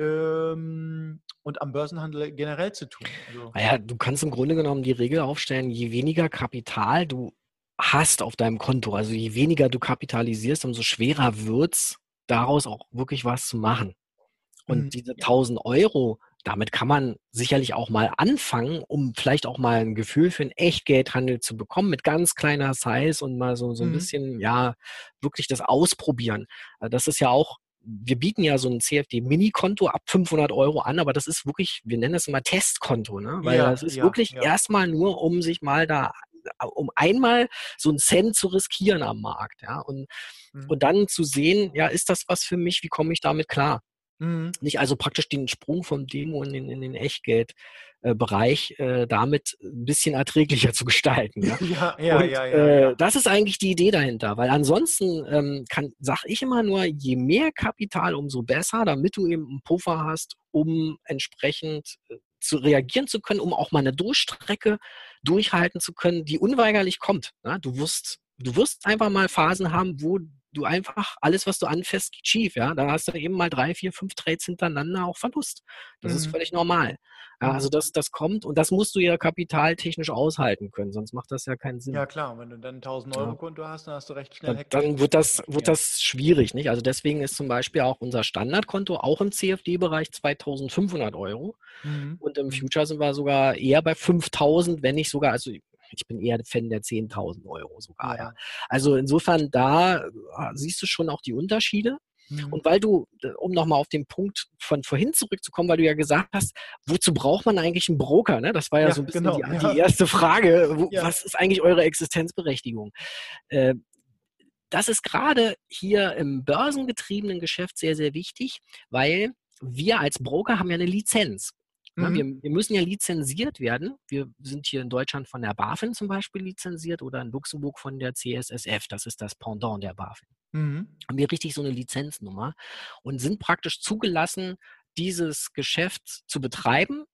ähm, und am Börsenhandel generell zu tun. Also, naja, du kannst im Grunde genommen die Regel aufstellen, je weniger Kapital du hast auf deinem Konto, also je weniger du kapitalisierst, umso schwerer wird es, daraus auch wirklich was zu machen. Und mhm. diese 1000 Euro, damit kann man sicherlich auch mal anfangen, um vielleicht auch mal ein Gefühl für einen Echtgeldhandel zu bekommen, mit ganz kleiner Size und mal so, so ein mhm. bisschen, ja, wirklich das Ausprobieren. Äh, das ist ja auch wir bieten ja so ein CFD-Mini-Konto ab 500 Euro an, aber das ist wirklich, wir nennen das immer Testkonto, ne? weil ja, das ist ja, wirklich ja. erstmal nur, um sich mal da, um einmal so einen Cent zu riskieren am Markt, ja, und, mhm. und dann zu sehen, ja, ist das was für mich, wie komme ich damit klar? Mhm. Nicht also praktisch den Sprung vom Demo in den, in den Echtgeldbereich äh, äh, damit ein bisschen erträglicher zu gestalten. Ja, (laughs) ja, ja, Und, ja, ja, ja. Äh, Das ist eigentlich die Idee dahinter, weil ansonsten ähm, kann, sag ich immer nur, je mehr Kapital, umso besser, damit du eben einen Puffer hast, um entsprechend äh, zu reagieren zu können, um auch mal eine Durchstrecke durchhalten zu können, die unweigerlich kommt. Ja? Du wirst du wirst einfach mal Phasen haben, wo du einfach alles, was du anfährst, geht schief. Ja, da hast du eben mal drei, vier, fünf Trades hintereinander auch Verlust. Das mhm. ist völlig normal. Ja, also mhm. das, das kommt und das musst du ja kapitaltechnisch aushalten können, sonst macht das ja keinen Sinn. Ja klar, wenn du dann 1000 Euro Konto hast, dann hast du recht schnell. Dann, dann wird das wird das schwierig, nicht? Also deswegen ist zum Beispiel auch unser Standardkonto auch im CFD-Bereich 2500 Euro mhm. und im mhm. Future sind wir sogar eher bei 5000, wenn nicht sogar, also ich bin eher Fan der 10.000 Euro sogar. Ja. ja. Also insofern, da äh, siehst du schon auch die Unterschiede. Mhm. Und weil du, um nochmal auf den Punkt von vorhin zurückzukommen, weil du ja gesagt hast, wozu braucht man eigentlich einen Broker? Ne? Das war ja, ja so ein bisschen genau, die, ja. die, erste Frage. Wo, was ist eigentlich eure Existenzberechtigung? Äh, das ist gerade hier im börsengetriebenen Geschäft sehr, sehr wichtig, weil wir als Broker haben ja eine Lizenz. Mhm. Wir, wir, müssen ja lizenziert werden. Wir sind hier in Deutschland von der BaFin zum Beispiel lizenziert oder in Luxemburg von der CSSF. Das ist das Pendant der BaFin. Mhm. Haben wir richtig so eine Lizenznummer und sind praktisch zugelassen, dieses Geschäft zu betreiben.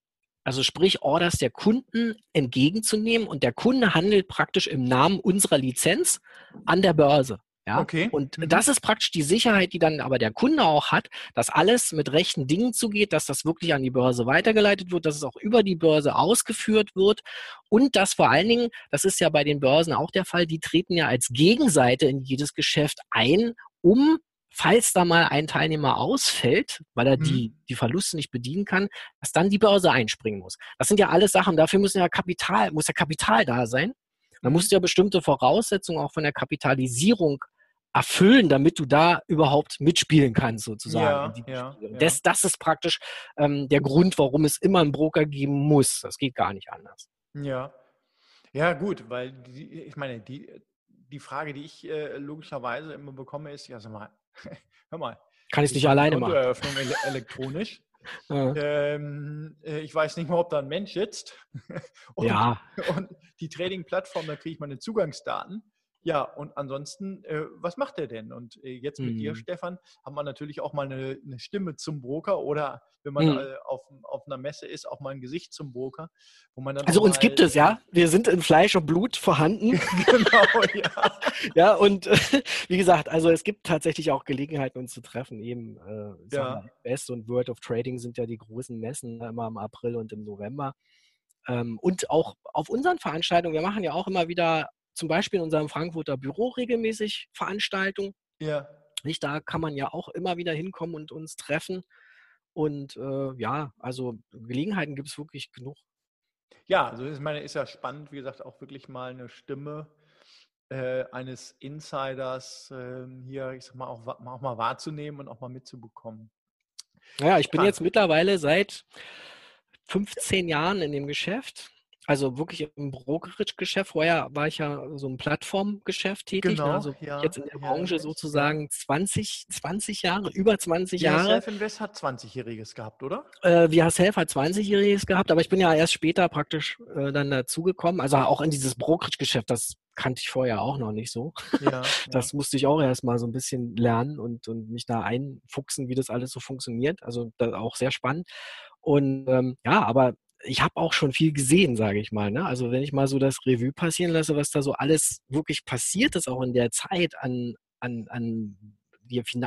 Also sprich, Orders der Kunden entgegenzunehmen und der Kunde handelt praktisch im Namen unserer Lizenz an der Börse. Ja? Okay. Und mhm. das ist praktisch die Sicherheit, die dann aber der Kunde auch hat, dass alles mit rechten Dingen zugeht, dass das wirklich an die Börse weitergeleitet wird, dass es auch über die Börse ausgeführt wird und dass vor allen Dingen, das ist ja bei den Börsen auch der Fall, die treten ja als Gegenseite in jedes Geschäft ein, um falls da mal ein Teilnehmer ausfällt, weil er die, mhm. die Verluste nicht bedienen kann, dass dann die Börse einspringen muss. Das sind ja alles Sachen, dafür muss ja Kapital, muss ja Kapital da sein. Da musst du ja bestimmte Voraussetzungen auch von der Kapitalisierung erfüllen, damit du da überhaupt mitspielen kannst, sozusagen. Ja, ja. Das, das ist praktisch ähm, der Grund, warum es immer einen Broker geben muss. Das geht gar nicht anders. Ja. Ja, gut, weil die, ich meine, die, die Frage, die ich äh, logischerweise immer bekomme, ist, ja, sag mal, (laughs) hör mal. Kann ich es nicht alleine machen? Eröffnung ele elektronisch. (laughs) Ja. Ähm, äh, ich weiß nicht mal, ob da ein Mensch sitzt. (laughs) und, ja. Und die Trading-Plattform, da kriege ich meine Zugangsdaten. Ja, und ansonsten, äh, was macht er denn? Und äh, jetzt mit mhm. dir, Stefan, hat man natürlich auch mal eine, eine Stimme zum Broker oder wenn man mhm. äh, auf, auf einer Messe ist, auch mal ein Gesicht zum Broker. Wo man dann also uns gibt es, ja. Wir sind in Fleisch und Blut vorhanden. (laughs) genau, ja. (laughs) ja, und (laughs) wie gesagt, also es gibt tatsächlich auch Gelegenheiten, uns zu treffen. Eben äh, ja. Best und World of Trading sind ja die großen Messen ne, immer im April und im November. Ähm, und auch auf unseren Veranstaltungen, wir machen ja auch immer wieder zum Beispiel in unserem Frankfurter Büro regelmäßig Veranstaltungen. Ja. Nicht, da kann man ja auch immer wieder hinkommen und uns treffen. Und äh, ja, also Gelegenheiten gibt es wirklich genug. Ja, also ich meine, ist ja spannend, wie gesagt, auch wirklich mal eine Stimme äh, eines Insiders äh, hier, ich sag mal, auch, auch, mal wahrzunehmen und auch mal mitzubekommen. Ja, ich bin jetzt mittlerweile seit 15 Jahren in dem Geschäft also wirklich im Brokerage-Geschäft. Vorher war ich ja so im Plattformgeschäft tätig. Ne? Genau, also ja, jetzt in der Branche ja, sozusagen 20, 20 Jahre, über 20 Jahre. VHSelf Invest hat 20-Jähriges gehabt, oder? Äh, VHSelf hat 20-Jähriges gehabt, aber ich bin ja erst später praktisch äh, dann dazugekommen. Also auch in dieses Brokerage-Geschäft, das kannte ich vorher auch noch nicht so. Ja, (laughs) das musste ich auch erst mal so ein bisschen lernen und, und mich da einfuchsen, wie das alles so funktioniert. Also auch sehr spannend. Und ähm, ja, aber ich habe auch schon viel gesehen, sage ich mal. Ne? Also wenn ich mal so das Revue passieren lasse, was da so alles wirklich passiert ist, auch in der Zeit an, an, an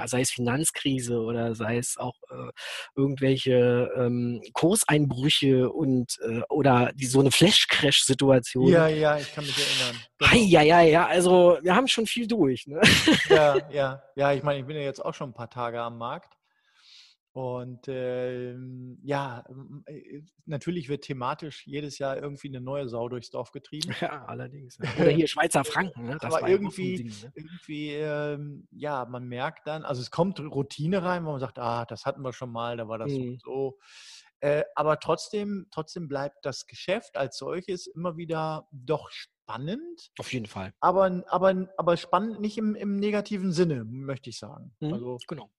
sei es Finanzkrise oder sei es auch äh, irgendwelche ähm, Kurseinbrüche und äh, oder die, so eine Flash-Crash-Situation. Ja, ja, ich kann mich erinnern. Genau. Ja, ja, ja, also wir haben schon viel durch. Ne? Ja, (laughs) ja, ja, ich meine, ich bin ja jetzt auch schon ein paar Tage am Markt. Und ähm, ja, äh, natürlich wird thematisch jedes Jahr irgendwie eine neue Sau durchs Dorf getrieben. Ja, allerdings. Ja. Oder hier Schweizer Franken. Ne? Das Aber irgendwie, Ding, ne? irgendwie ähm, ja, man merkt dann, also es kommt Routine rein, wo man sagt, ah, das hatten wir schon mal, da war das mhm. so. Äh, aber trotzdem, trotzdem bleibt das Geschäft als solches immer wieder doch spannend. Auf jeden Fall. Aber, aber, aber spannend nicht im, im negativen Sinne, möchte ich sagen. Mhm, also, genau.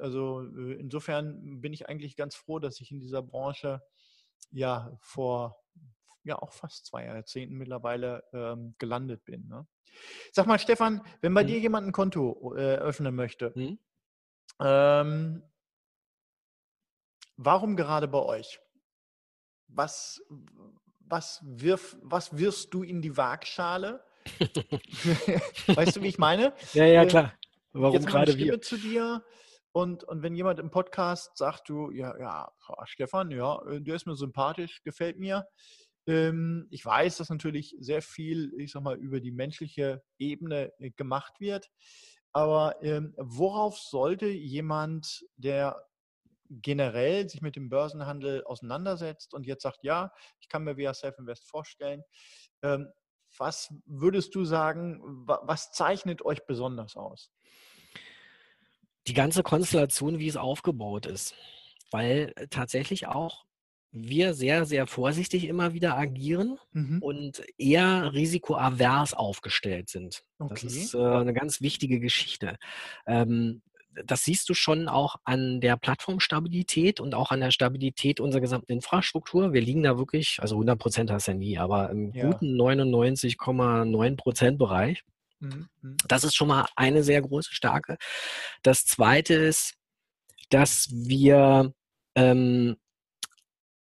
Also äh, insofern bin ich eigentlich ganz froh, dass ich in dieser Branche ja vor ja auch fast zwei Jahrzehnten mittlerweile ähm, gelandet bin. Ne? Sag mal, Stefan, wenn bei mhm. dir jemand ein Konto äh, öffnen möchte, mhm. ähm, warum gerade bei euch? Was, was, wirf, was wirfst du in die Waagschale? (laughs) (laughs) weißt du, wie ich meine? Ja, ja, klar. Warum gerade wir? zu dir. Und, und wenn jemand im Podcast sagt, du, ja, ja, Stefan, ja, äh, der ist mir sympathisch, gefällt mir. Ähm, ich weiß, dass natürlich sehr viel, ich sag mal, über die menschliche Ebene äh, gemacht wird. Aber ähm, worauf sollte jemand, der generell sich mit dem Börsenhandel auseinandersetzt und jetzt sagt, ja, ich kann mir via Self-Invest vorstellen, ähm, was würdest du sagen, was zeichnet euch besonders aus? Die ganze Konstellation, wie es aufgebaut ist. Weil äh, tatsächlich auch wir sehr, sehr vorsichtig immer wieder agieren mhm. und eher risikoavers aufgestellt sind. Okay. Das ist äh, eine ganz wichtige Geschichte. Ähm, das siehst du schon auch an der Plattformstabilität und auch an der Stabilität unserer gesamten Infrastruktur. Wir liegen da wirklich, also 100 Prozent hast du ja nie, aber im ja. guten 99,9 Prozent Bereich. Mhm, mhm. Das ist schon mal eine sehr große Stärke. Das zweite ist, dass wir, ähm,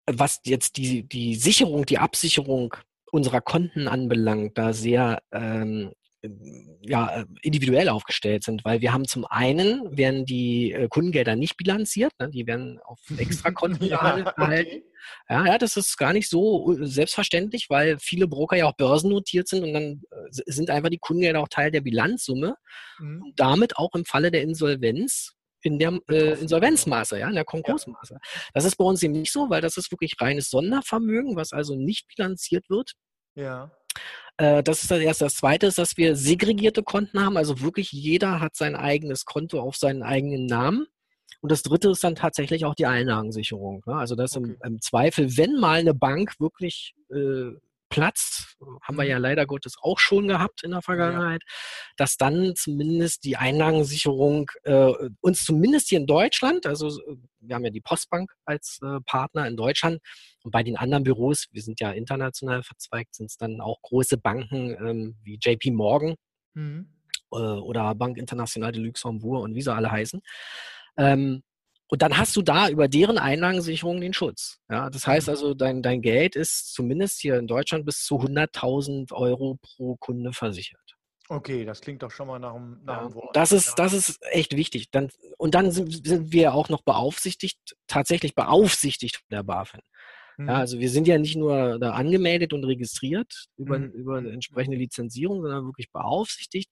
was jetzt die, die Sicherung, die Absicherung unserer Konten anbelangt, da sehr ähm, ja, äh, individuell aufgestellt sind, weil wir haben zum einen, werden die äh, Kundengelder nicht bilanziert, ne? die werden auf (laughs) Extrakonten ja, gehalten. Okay. Ja, ja, das ist gar nicht so äh, selbstverständlich, weil viele Broker ja auch börsennotiert sind und dann sind einfach die Kundengelder auch Teil der Bilanzsumme mhm. und damit auch im Falle der Insolvenz in der äh, Insolvenzmaße, ja, in der Konkursmaße. Ja. Das ist bei uns eben nicht so, weil das ist wirklich reines Sondervermögen, was also nicht bilanziert wird. Ja. Äh, das ist das erste. Das zweite ist, dass wir segregierte Konten haben. Also wirklich jeder hat sein eigenes Konto auf seinen eigenen Namen. Und das dritte ist dann tatsächlich auch die Einlagensicherung. Ne? Also dass okay. im, im, Zweifel, wenn mal eine Bank wirklich äh, platzt, haben wir ja mhm. leider Gottes auch schon gehabt in der Vergangenheit, ja. dass dann zumindest die Einlagensicherung äh, uns zumindest hier in Deutschland, also äh, wir haben ja die Postbank als äh, Partner in Deutschland und bei den anderen Büros, wir sind ja international verzweigt, sind es dann auch große Banken ähm, wie JP Morgan mhm. äh, oder Bank International de Luxembourg und wie sie alle heißen. Ähm, und dann hast du da über deren Einlagensicherung den Schutz. Ja, das heißt mhm. also, dein, dein Geld ist zumindest hier in Deutschland bis zu 100.000 Euro pro Kunde versichert. Okay, das klingt doch schon mal nach einem, nach einem Wort. Das ist, das ist echt wichtig. Dann, und dann sind, sind wir auch noch beaufsichtigt, tatsächlich beaufsichtigt von der BaFin. Mhm. Ja, also wir sind ja nicht nur da angemeldet und registriert über, mhm. über eine entsprechende Lizenzierung, sondern wirklich beaufsichtigt.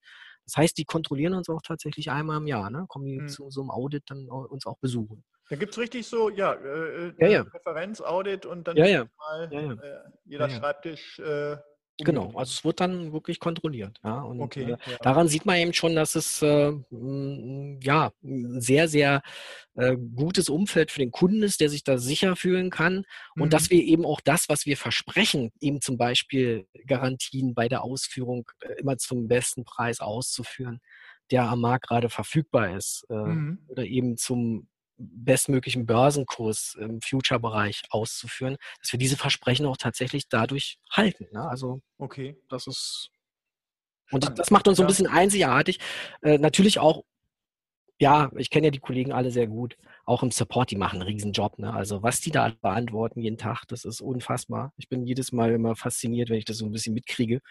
Das heißt, die kontrollieren uns auch tatsächlich einmal im Jahr, ne? kommen die mhm. zu so einem Audit dann uns auch besuchen. Da gibt es richtig so, ja, äh, ja, ja. Referenzaudit und dann ja, ja. mal äh, jeder Schreibtisch äh, Genau, also es wird dann wirklich kontrolliert. Ja, und okay, äh, ja. daran sieht man eben schon, dass es äh, ja ein sehr, sehr äh, gutes Umfeld für den Kunden ist, der sich da sicher fühlen kann und mhm. dass wir eben auch das, was wir versprechen, eben zum Beispiel Garantien bei der Ausführung äh, immer zum besten Preis auszuführen, der am Markt gerade verfügbar ist äh, mhm. oder eben zum bestmöglichen Börsenkurs im Future-Bereich auszuführen, dass wir diese Versprechen auch tatsächlich dadurch halten. Ne? Also okay. das ist und das, das macht uns so ein bisschen einzigartig. Äh, natürlich auch, ja, ich kenne ja die Kollegen alle sehr gut, auch im Support, die machen einen riesen Job. Ne? Also was die da beantworten jeden Tag, das ist unfassbar. Ich bin jedes Mal immer fasziniert, wenn ich das so ein bisschen mitkriege.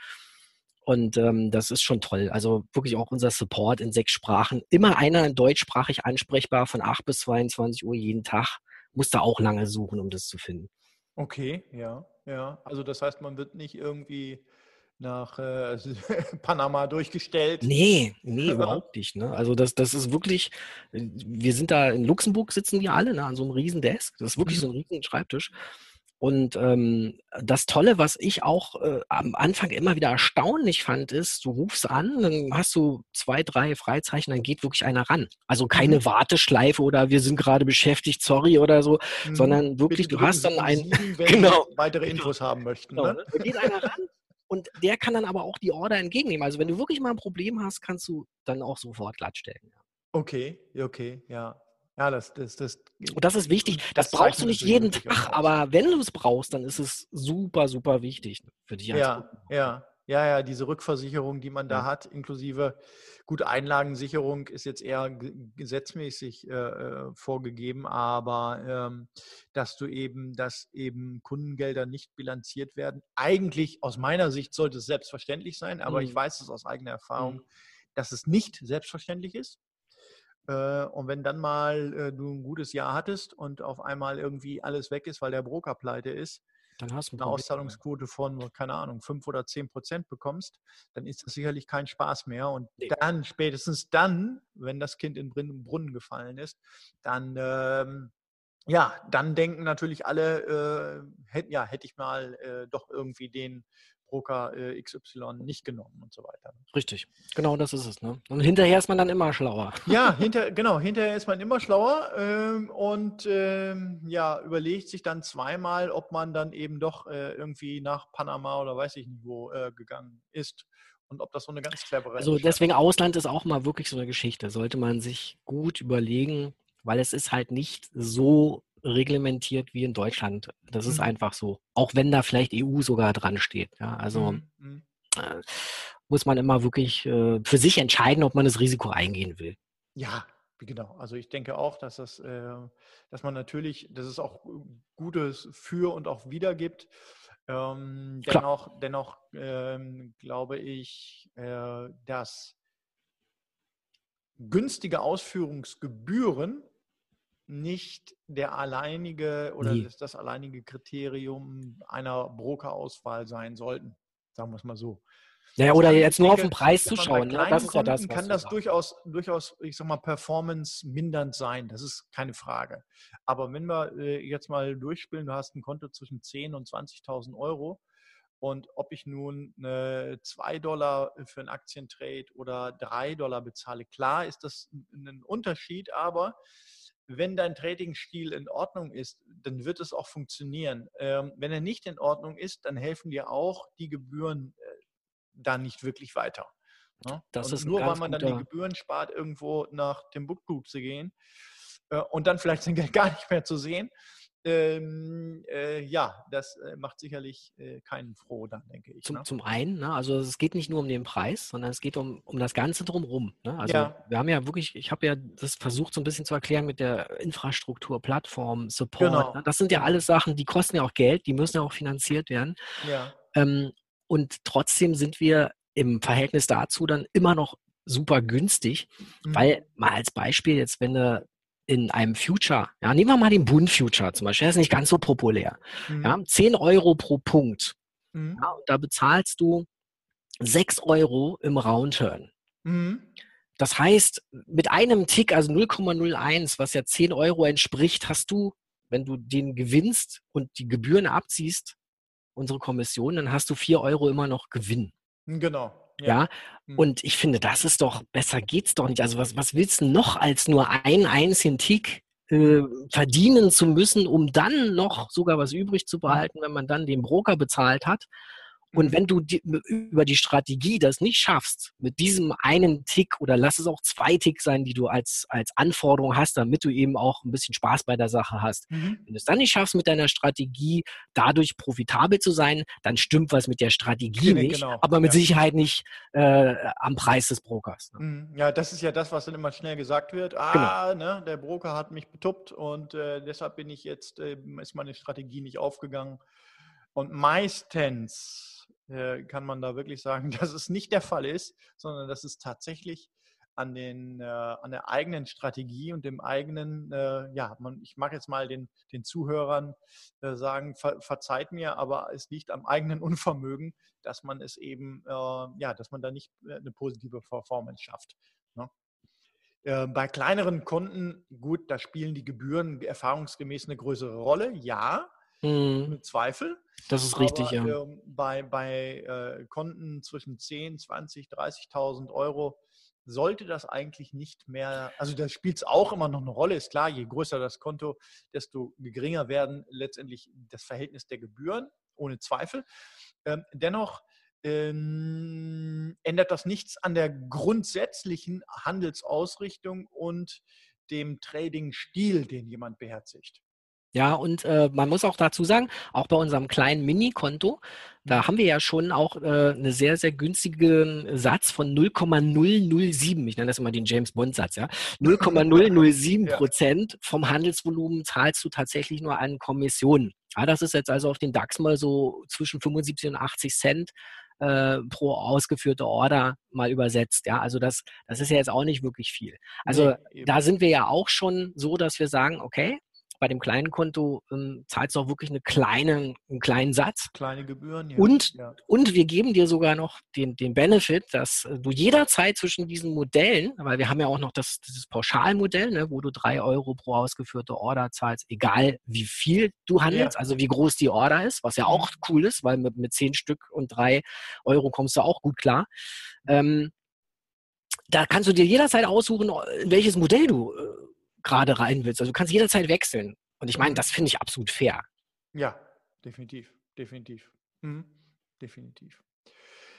Und ähm, das ist schon toll. Also wirklich auch unser Support in sechs Sprachen. Immer einer deutschsprachig ansprechbar von 8 bis 22 Uhr jeden Tag. Muss da auch lange suchen, um das zu finden. Okay, ja, ja. Also das heißt, man wird nicht irgendwie nach äh, (laughs) Panama durchgestellt. Nee, nee, (laughs) überhaupt nicht. Ne? Also das, das ist wirklich, wir sind da in Luxemburg, sitzen wir alle ne, an so einem riesen Desk. Das ist wirklich mhm. so ein riesen Schreibtisch. Und ähm, das Tolle, was ich auch äh, am Anfang immer wieder erstaunlich fand, ist, du rufst an, dann hast du zwei, drei Freizeichen, dann geht wirklich einer ran. Also keine mhm. Warteschleife oder wir sind gerade beschäftigt, sorry oder so, mhm. sondern wirklich, Bitte du hast dann ein (laughs) genau, weitere. Infos haben möchten. Genau, ne? Da geht einer ran und der kann dann aber auch die Order entgegennehmen. Also wenn du wirklich mal ein Problem hast, kannst du dann auch sofort glattstellen. Okay, okay, ja. Ja, das, das, das, und das ist wichtig. Das, das brauchst du nicht jeden Tag, aber wenn du es brauchst, dann ist es super, super wichtig für dich. Ja, ja, ja, ja, diese Rückversicherung, die man da ja. hat, inklusive gut Einlagensicherung, ist jetzt eher gesetzmäßig äh, äh, vorgegeben, aber ähm, dass du eben, dass eben Kundengelder nicht bilanziert werden. Eigentlich aus meiner Sicht sollte es selbstverständlich sein, aber mhm. ich weiß es aus eigener Erfahrung, mhm. dass es nicht selbstverständlich ist. Äh, und wenn dann mal äh, du ein gutes Jahr hattest und auf einmal irgendwie alles weg ist, weil der Broker pleite ist, dann hast du eine Auszahlungsquote von, keine Ahnung, 5 oder 10 Prozent bekommst, dann ist das sicherlich kein Spaß mehr. Und dann, spätestens dann, wenn das Kind in den Brunnen gefallen ist, dann, ähm, ja, dann denken natürlich alle, äh, hätt, ja, hätte ich mal äh, doch irgendwie den Broker äh, XY nicht genommen und so weiter. Richtig, genau das ist es. Ne? Und hinterher ist man dann immer schlauer. Ja, hinter, genau, hinterher ist man immer schlauer ähm, und ähm, ja, überlegt sich dann zweimal, ob man dann eben doch äh, irgendwie nach Panama oder weiß ich nicht wo äh, gegangen ist und ob das so eine ganz clevere Also deswegen Ausland ist auch mal wirklich so eine Geschichte. Sollte man sich gut überlegen, weil es ist halt nicht so reglementiert wie in Deutschland. Das ist mhm. einfach so. Auch wenn da vielleicht EU sogar dran steht. Ja, also mhm. mhm. äh, muss man immer wirklich äh, für sich entscheiden, ob man das Risiko eingehen will. Ja, genau. Also ich denke auch, dass das, äh, dass man natürlich, dass es auch Gutes für und auch wieder gibt. Ähm, dennoch, dennoch ähm, glaube ich, äh, dass günstige Ausführungsgebühren nicht der alleinige oder das, das, alleinige Kriterium einer Brokerauswahl sein sollten. Sagen wir es mal so. Ja, oder jetzt nur auf den Preis zu schauen. Ne? Das ist ja das, kann das durchaus, durchaus, ich sag mal, performance mindernd sein. Das ist keine Frage. Aber wenn wir äh, jetzt mal durchspielen, du hast ein Konto zwischen 10.000 und 20.000 Euro Und ob ich nun äh, 2 Dollar für einen Aktientrade oder 3 Dollar bezahle, klar ist das ein Unterschied, aber wenn dein Trading-Stil in Ordnung ist, dann wird es auch funktionieren. Ähm, wenn er nicht in Ordnung ist, dann helfen dir auch die Gebühren äh, da nicht wirklich weiter. Ne? Das ist nur weil man dann die Gebühren spart, irgendwo nach Timbuktu zu gehen äh, und dann vielleicht sein Geld (laughs) gar nicht mehr zu sehen, ähm, äh, ja, das äh, macht sicherlich äh, keinen froh dann, denke ich. Zum, ne? zum einen, ne, also es geht nicht nur um den Preis, sondern es geht um, um das Ganze drumherum. Ne? Also ja. wir haben ja wirklich, ich habe ja das versucht so ein bisschen zu erklären mit der Infrastruktur, Plattform, Support. Genau. Ne? Das sind ja alles Sachen, die kosten ja auch Geld, die müssen ja auch finanziert werden. Ja. Ähm, und trotzdem sind wir im Verhältnis dazu dann immer noch super günstig, mhm. weil mal als Beispiel jetzt, wenn du in einem Future, ja, nehmen wir mal den Bund Future zum Beispiel, der ist nicht ganz so populär. Mhm. Ja, 10 Euro pro Punkt. Mhm. Ja, und da bezahlst du 6 Euro im Roundturn. Mhm. Das heißt, mit einem Tick, also 0,01, was ja 10 Euro entspricht, hast du, wenn du den gewinnst und die Gebühren abziehst, unsere Kommission, dann hast du 4 Euro immer noch Gewinn. Genau. Ja. ja. Hm. Und ich finde, das ist doch, besser geht's doch nicht. Also was, was willst du noch als nur einen einzigen Tick äh, verdienen zu müssen, um dann noch sogar was übrig zu behalten, wenn man dann den Broker bezahlt hat? Und mhm. wenn du die, über die Strategie das nicht schaffst, mit diesem einen Tick oder lass es auch zwei Tick sein, die du als, als Anforderung hast, damit du eben auch ein bisschen Spaß bei der Sache hast. Mhm. Wenn du es dann nicht schaffst, mit deiner Strategie dadurch profitabel zu sein, dann stimmt was mit der Strategie genau, nicht, aber mit ja. Sicherheit nicht äh, am Preis des Brokers. Ne? Mhm. Ja, das ist ja das, was dann immer schnell gesagt wird. Ah, genau. ne, der Broker hat mich betuppt und äh, deshalb bin ich jetzt, äh, ist meine Strategie nicht aufgegangen. Und meistens äh, kann man da wirklich sagen, (laughs) dass es nicht der Fall ist, sondern dass es tatsächlich an, den, äh, an der eigenen Strategie und dem eigenen, äh, ja, man, ich mag jetzt mal den, den Zuhörern äh, sagen, ver, verzeiht mir, aber es liegt am eigenen (laughs) Unvermögen, dass man es eben, äh, ja, dass man da nicht äh, eine positive Performance schafft. Ne? Bei kleineren Kunden, gut, da spielen die Gebühren erfahrungsgemäß eine größere Rolle, ja, mhm. ohne Zweifel. Das ist richtig, Aber, ja. Ähm, bei bei äh, Konten zwischen 10, 20, 30.000 Euro sollte das eigentlich nicht mehr, also da spielt es auch immer noch eine Rolle, ist klar, je größer das Konto, desto geringer werden letztendlich das Verhältnis der Gebühren, ohne Zweifel. Ähm, dennoch ähm, ändert das nichts an der grundsätzlichen Handelsausrichtung und dem Trading-Stil, den jemand beherzigt. Ja, und äh, man muss auch dazu sagen, auch bei unserem kleinen Mini-Konto, da haben wir ja schon auch äh, eine sehr, sehr günstigen Satz von 0,007. Ich nenne das immer den James Bond-Satz, ja. 0,007 (laughs) Prozent vom Handelsvolumen zahlst du tatsächlich nur an Kommissionen. Ja, das ist jetzt also auf den DAX mal so zwischen 75 und 80 Cent äh, pro ausgeführte Order mal übersetzt. Ja, also das, das ist ja jetzt auch nicht wirklich viel. Also nee, da sind wir ja auch schon so, dass wir sagen, okay, bei dem kleinen Konto ähm, zahlst du auch wirklich eine kleine, einen kleinen Satz. Kleine Gebühren, ja. Und, ja. und wir geben dir sogar noch den, den Benefit, dass äh, du jederzeit zwischen diesen Modellen, weil wir haben ja auch noch das, dieses Pauschalmodell, ne, wo du drei Euro pro ausgeführte Order zahlst, egal wie viel du handelst, ja. also wie groß die Order ist, was ja mhm. auch cool ist, weil mit, mit zehn Stück und drei Euro kommst du auch gut klar. Ähm, da kannst du dir jederzeit aussuchen, in welches Modell du äh, gerade rein willst. Also du kannst jederzeit wechseln. Und ich meine, das finde ich absolut fair. Ja, definitiv, definitiv. Mhm. Definitiv.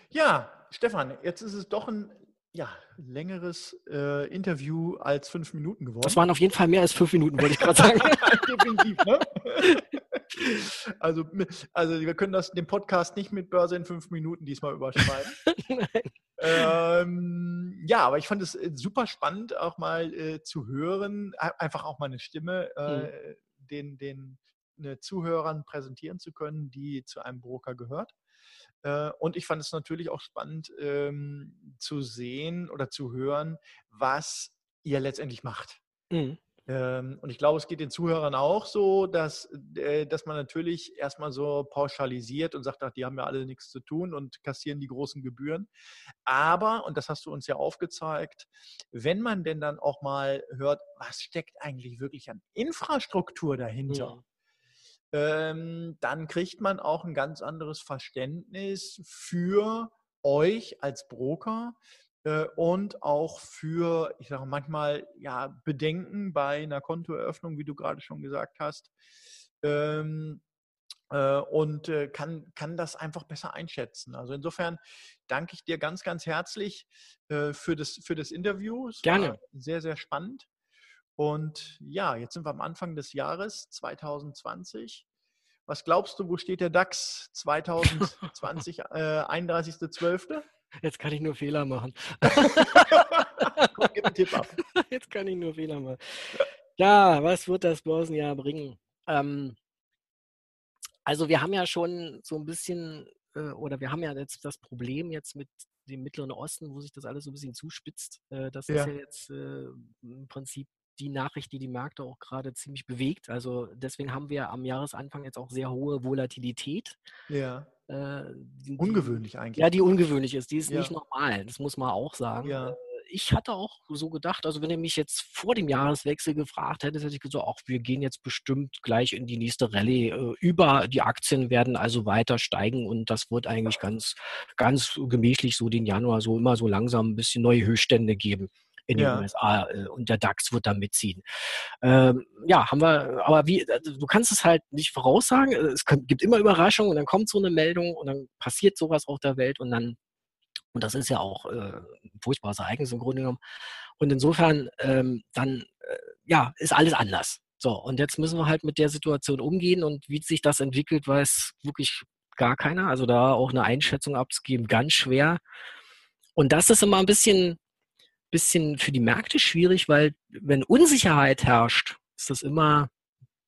Ja, Stefan, jetzt ist es doch ein ja, längeres äh, Interview als fünf Minuten geworden. Das waren auf jeden Fall mehr als fünf Minuten, wollte ich gerade sagen. (laughs) Definitiv, ne? (laughs) Also, also wir können das, den Podcast nicht mit Börse in fünf Minuten diesmal überschreiben. (laughs) ähm, ja, aber ich fand es äh, super spannend, auch mal äh, zu hören, einfach auch mal eine Stimme äh, mhm. den, den äh, Zuhörern präsentieren zu können, die zu einem Broker gehört. Äh, und ich fand es natürlich auch spannend ähm, zu sehen oder zu hören, was ihr letztendlich macht. Mhm. Ähm, und ich glaube, es geht den Zuhörern auch so, dass, äh, dass man natürlich erstmal so pauschalisiert und sagt, ach, die haben ja alle nichts zu tun und kassieren die großen Gebühren. Aber, und das hast du uns ja aufgezeigt, wenn man denn dann auch mal hört, was steckt eigentlich wirklich an Infrastruktur dahinter? Mhm. ähm, dann kriegt man auch ein ganz anderes Verständnis für euch als Broker und auch für, ich sage manchmal, ja, Bedenken bei einer Kontoeröffnung, wie du gerade schon gesagt hast. Ähm, äh, und äh, kann, kann das einfach besser einschätzen. Also insofern danke ich dir ganz, ganz herzlich äh, für, das, für das Interview. Es Gerne. sehr, sehr spannend. Und ja, jetzt sind wir am Anfang des Jahres 2020. Was glaubst du, wo steht der DAX (laughs) 2020, äh, 31.12.? Jetzt kann ich nur Fehler machen. Komm, gib einen Tipp ab. (laughs) Jetzt kann ich nur Fehler machen. Ja, was wird das Börsenjahr bringen? Ähm, also wir haben ja schon so ein bisschen, äh, oder wir haben ja jetzt das Problem jetzt mit dem Mittleren Osten, wo sich das alles so ein bisschen zuspitzt. Äh, das ja. ist ja jetzt äh, im Prinzip die Nachricht, die die Märkte auch gerade ziemlich bewegt. Also deswegen haben wir am Jahresanfang jetzt auch sehr hohe Volatilität. Ja. Äh, die, ungewöhnlich eigentlich. Ja, die ungewöhnlich ist. Die ist ja. nicht normal. Das muss man auch sagen. Ja. Äh, ich hatte auch so gedacht, also wenn ihr mich jetzt vor dem Jahreswechsel gefragt hättet, hätte ich gesagt, auch wir gehen jetzt bestimmt gleich in die nächste Rallye äh, über. Die Aktien werden also weiter steigen und das wird eigentlich ganz, ganz gemächlich so den Januar so immer so langsam ein bisschen neue Höchststände geben in den ja. USA äh, und der DAX wird da mitziehen. Ähm, ja, haben wir, aber wie, also du kannst es halt nicht voraussagen. Es gibt immer Überraschungen und dann kommt so eine Meldung und dann passiert sowas auf der Welt und dann, und das ist ja auch äh, ein furchtbares Ereignis im Grunde genommen. Und insofern, ähm, dann, äh, ja, ist alles anders. So, und jetzt müssen wir halt mit der Situation umgehen und wie sich das entwickelt, weiß wirklich gar keiner. Also da auch eine Einschätzung abzugeben, ganz schwer. Und das ist immer ein bisschen bisschen für die Märkte schwierig, weil wenn Unsicherheit herrscht, ist das immer,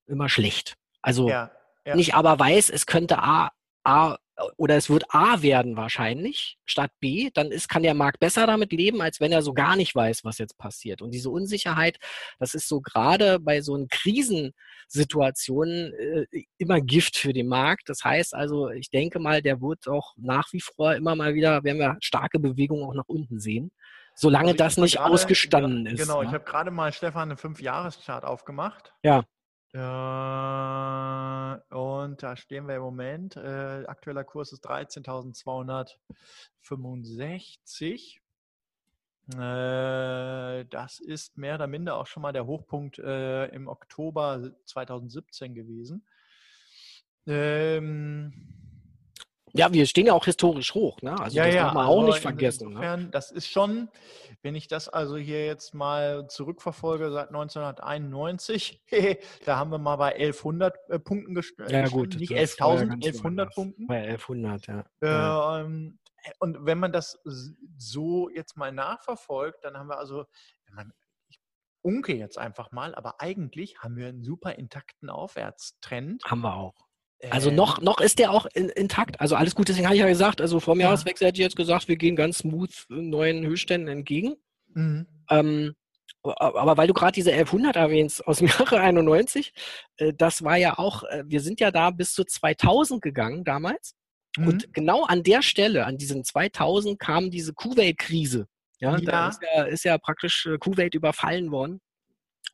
immer schlecht. Also ja, ja. nicht aber weiß, es könnte A, A oder es wird A werden wahrscheinlich statt B, dann ist, kann der Markt besser damit leben, als wenn er so gar nicht weiß, was jetzt passiert. Und diese Unsicherheit, das ist so gerade bei so einen Krisensituationen äh, immer Gift für den Markt. Das heißt also, ich denke mal, der wird auch nach wie vor immer mal wieder, werden wir starke Bewegungen auch nach unten sehen. Solange also das nicht grade, ausgestanden ist. Genau, ne? ich habe gerade mal Stefan eine Fünf-Jahres-Chart aufgemacht. Ja. Äh, und da stehen wir im Moment. Äh, aktueller Kurs ist 13.265. Äh, das ist mehr oder minder auch schon mal der Hochpunkt äh, im Oktober 2017 gewesen. Ähm, ja, wir stehen ja auch historisch hoch, ne? Also ja, das ja, darf man also auch nicht vergessen. Ne? Insofern, ne? Das ist schon, wenn ich das also hier jetzt mal zurückverfolge, seit 1991, (laughs) da haben wir mal bei 1100 äh, Punkten gestellt. Ja, gut. Nicht 11.000, 1100 Punkten. Bei 1100, ja. Äh, ähm, und wenn man das so jetzt mal nachverfolgt, dann haben wir also, wenn man ich unke jetzt einfach mal, aber eigentlich haben wir einen super intakten Aufwärtstrend. Haben wir auch. Also noch, noch ist der auch in, intakt. Also alles gut, deswegen habe ich ja gesagt, also vor dem ja. Jahreswechsel hätte ich jetzt gesagt, wir gehen ganz smooth neuen Höchstständen entgegen. Mhm. Ähm, aber weil du gerade diese 1100 erwähnst aus dem Jahre 91, äh, das war ja auch, äh, wir sind ja da bis zu 2000 gegangen damals. Mhm. Und genau an der Stelle, an diesen 2000, kam diese Kuwait-Krise. Ja, ja. Da ist ja, ist ja praktisch äh, Kuwait überfallen worden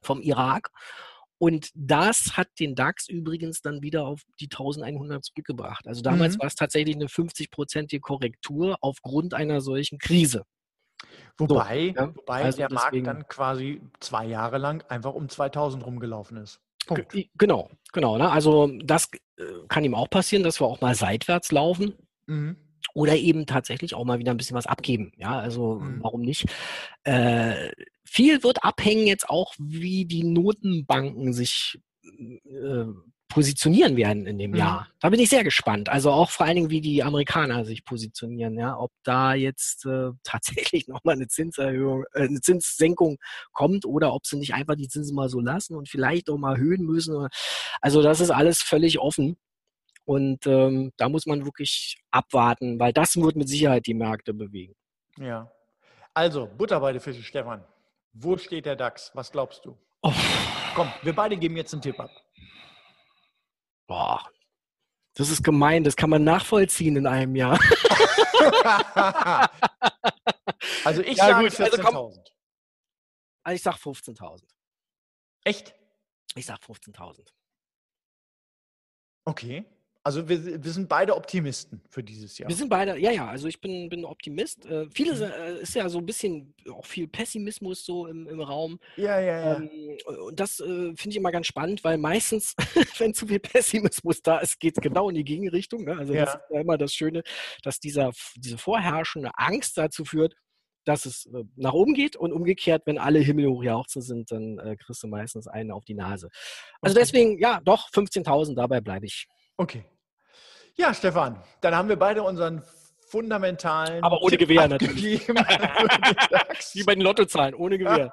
vom Irak. Und das hat den DAX übrigens dann wieder auf die 1100 zurückgebracht. Also damals mhm. war es tatsächlich eine 50-prozentige Korrektur aufgrund einer solchen Krise. Wobei, so, ja? wobei also der Markt dann quasi zwei Jahre lang einfach um 2000 rumgelaufen ist. Punkt. Genau, genau. Ne? Also das äh, kann ihm auch passieren, dass wir auch mal seitwärts laufen. Mhm. Oder eben tatsächlich auch mal wieder ein bisschen was abgeben. Ja, also mhm. warum nicht? Äh, viel wird abhängen jetzt auch, wie die Notenbanken sich äh, positionieren werden in dem mhm. Jahr. Da bin ich sehr gespannt. Also auch vor allen Dingen, wie die Amerikaner sich positionieren, ja, ob da jetzt äh, (laughs) tatsächlich nochmal eine Zinserhöhung, äh, eine Zinssenkung kommt oder ob sie nicht einfach die Zinsen mal so lassen und vielleicht auch mal erhöhen müssen. Also das ist alles völlig offen. Und ähm, da muss man wirklich abwarten, weil das wird mit Sicherheit die Märkte bewegen. Ja. Also, Butter bei den Fische, Stefan. Wo steht der DAX? Was glaubst du? Oh. Komm, wir beide geben jetzt einen Tipp ab. Boah, das ist gemein, das kann man nachvollziehen in einem Jahr. (laughs) also ich ja, sage 14.000. Also, also ich sage 15.000. Echt? Ich sage 15.000. Okay. Also wir, wir, sind beide Optimisten für dieses Jahr. Wir sind beide, ja, ja, also ich bin, bin Optimist. Äh, vieles mhm. äh, ist ja so ein bisschen auch viel Pessimismus so im, im Raum. Ja, ja, ja. Ähm, und das äh, finde ich immer ganz spannend, weil meistens, (laughs) wenn zu viel Pessimismus da ist, geht es genau in die Gegenrichtung. Ne? Also ja. das ist ja immer das Schöne, dass dieser, diese vorherrschende Angst dazu führt, dass es äh, nach oben geht und umgekehrt, wenn alle Himmel hochjauchzen sind, dann äh, kriegst du meistens einen auf die Nase. Also deswegen, ja, doch, 15.000, dabei bleibe ich. Okay, ja, Stefan, dann haben wir beide unseren fundamentalen. Aber ohne Tipp Gewehr (laughs) natürlich. (laughs) Wie bei den Lottozahlen, ohne Gewehr.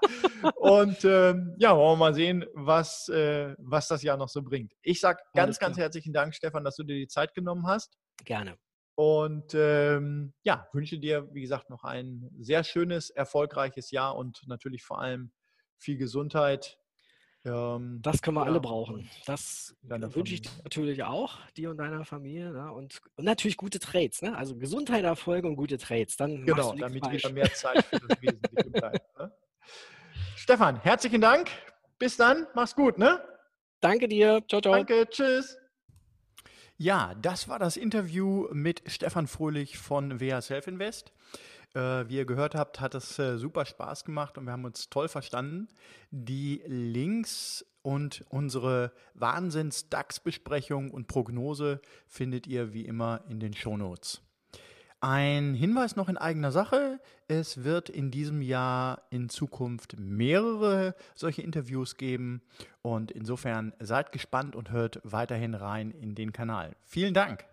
(laughs) Und ähm, ja, wollen wir mal sehen, was, äh, was das Jahr noch so bringt. Ich sage ganz, ganz herzlichen Dank, Stefan, dass du dir die Zeit genommen hast. Gerne. Und ähm, ja, wünsche dir, wie gesagt, noch ein sehr schönes, erfolgreiches Jahr und natürlich vor allem viel Gesundheit ähm, das können wir ja, alle brauchen. Das wünsche ich dir natürlich auch, dir und deiner Familie. Ne? Und, und, natürlich gute Trades. Ne? Also Gesundheit, Erfolge und gute Trades. Dann genau, damit falsch. wieder mehr Zeit für das Wesentliche bleibt. Ne? (laughs) Stefan, herzlichen Dank. Bis dann. Mach's gut. Ne? Danke dir. Ciao, ciao. Danke. Tschüss. Ja, das war das Interview mit Stefan Fröhlich von WH Self Invest. Äh, wie ihr gehört habt, hat es äh, super Spaß gemacht und wir haben uns toll verstanden. Die Links und unsere Wahnsinns-DAX-Besprechung und Prognose findet ihr wie immer in den Shownotes. Ein Hinweis noch in eigener Sache. Es wird in diesem Jahr in Zukunft mehrere solche Interviews geben und insofern seid gespannt und hört weiterhin rein in den Kanal. Vielen Dank.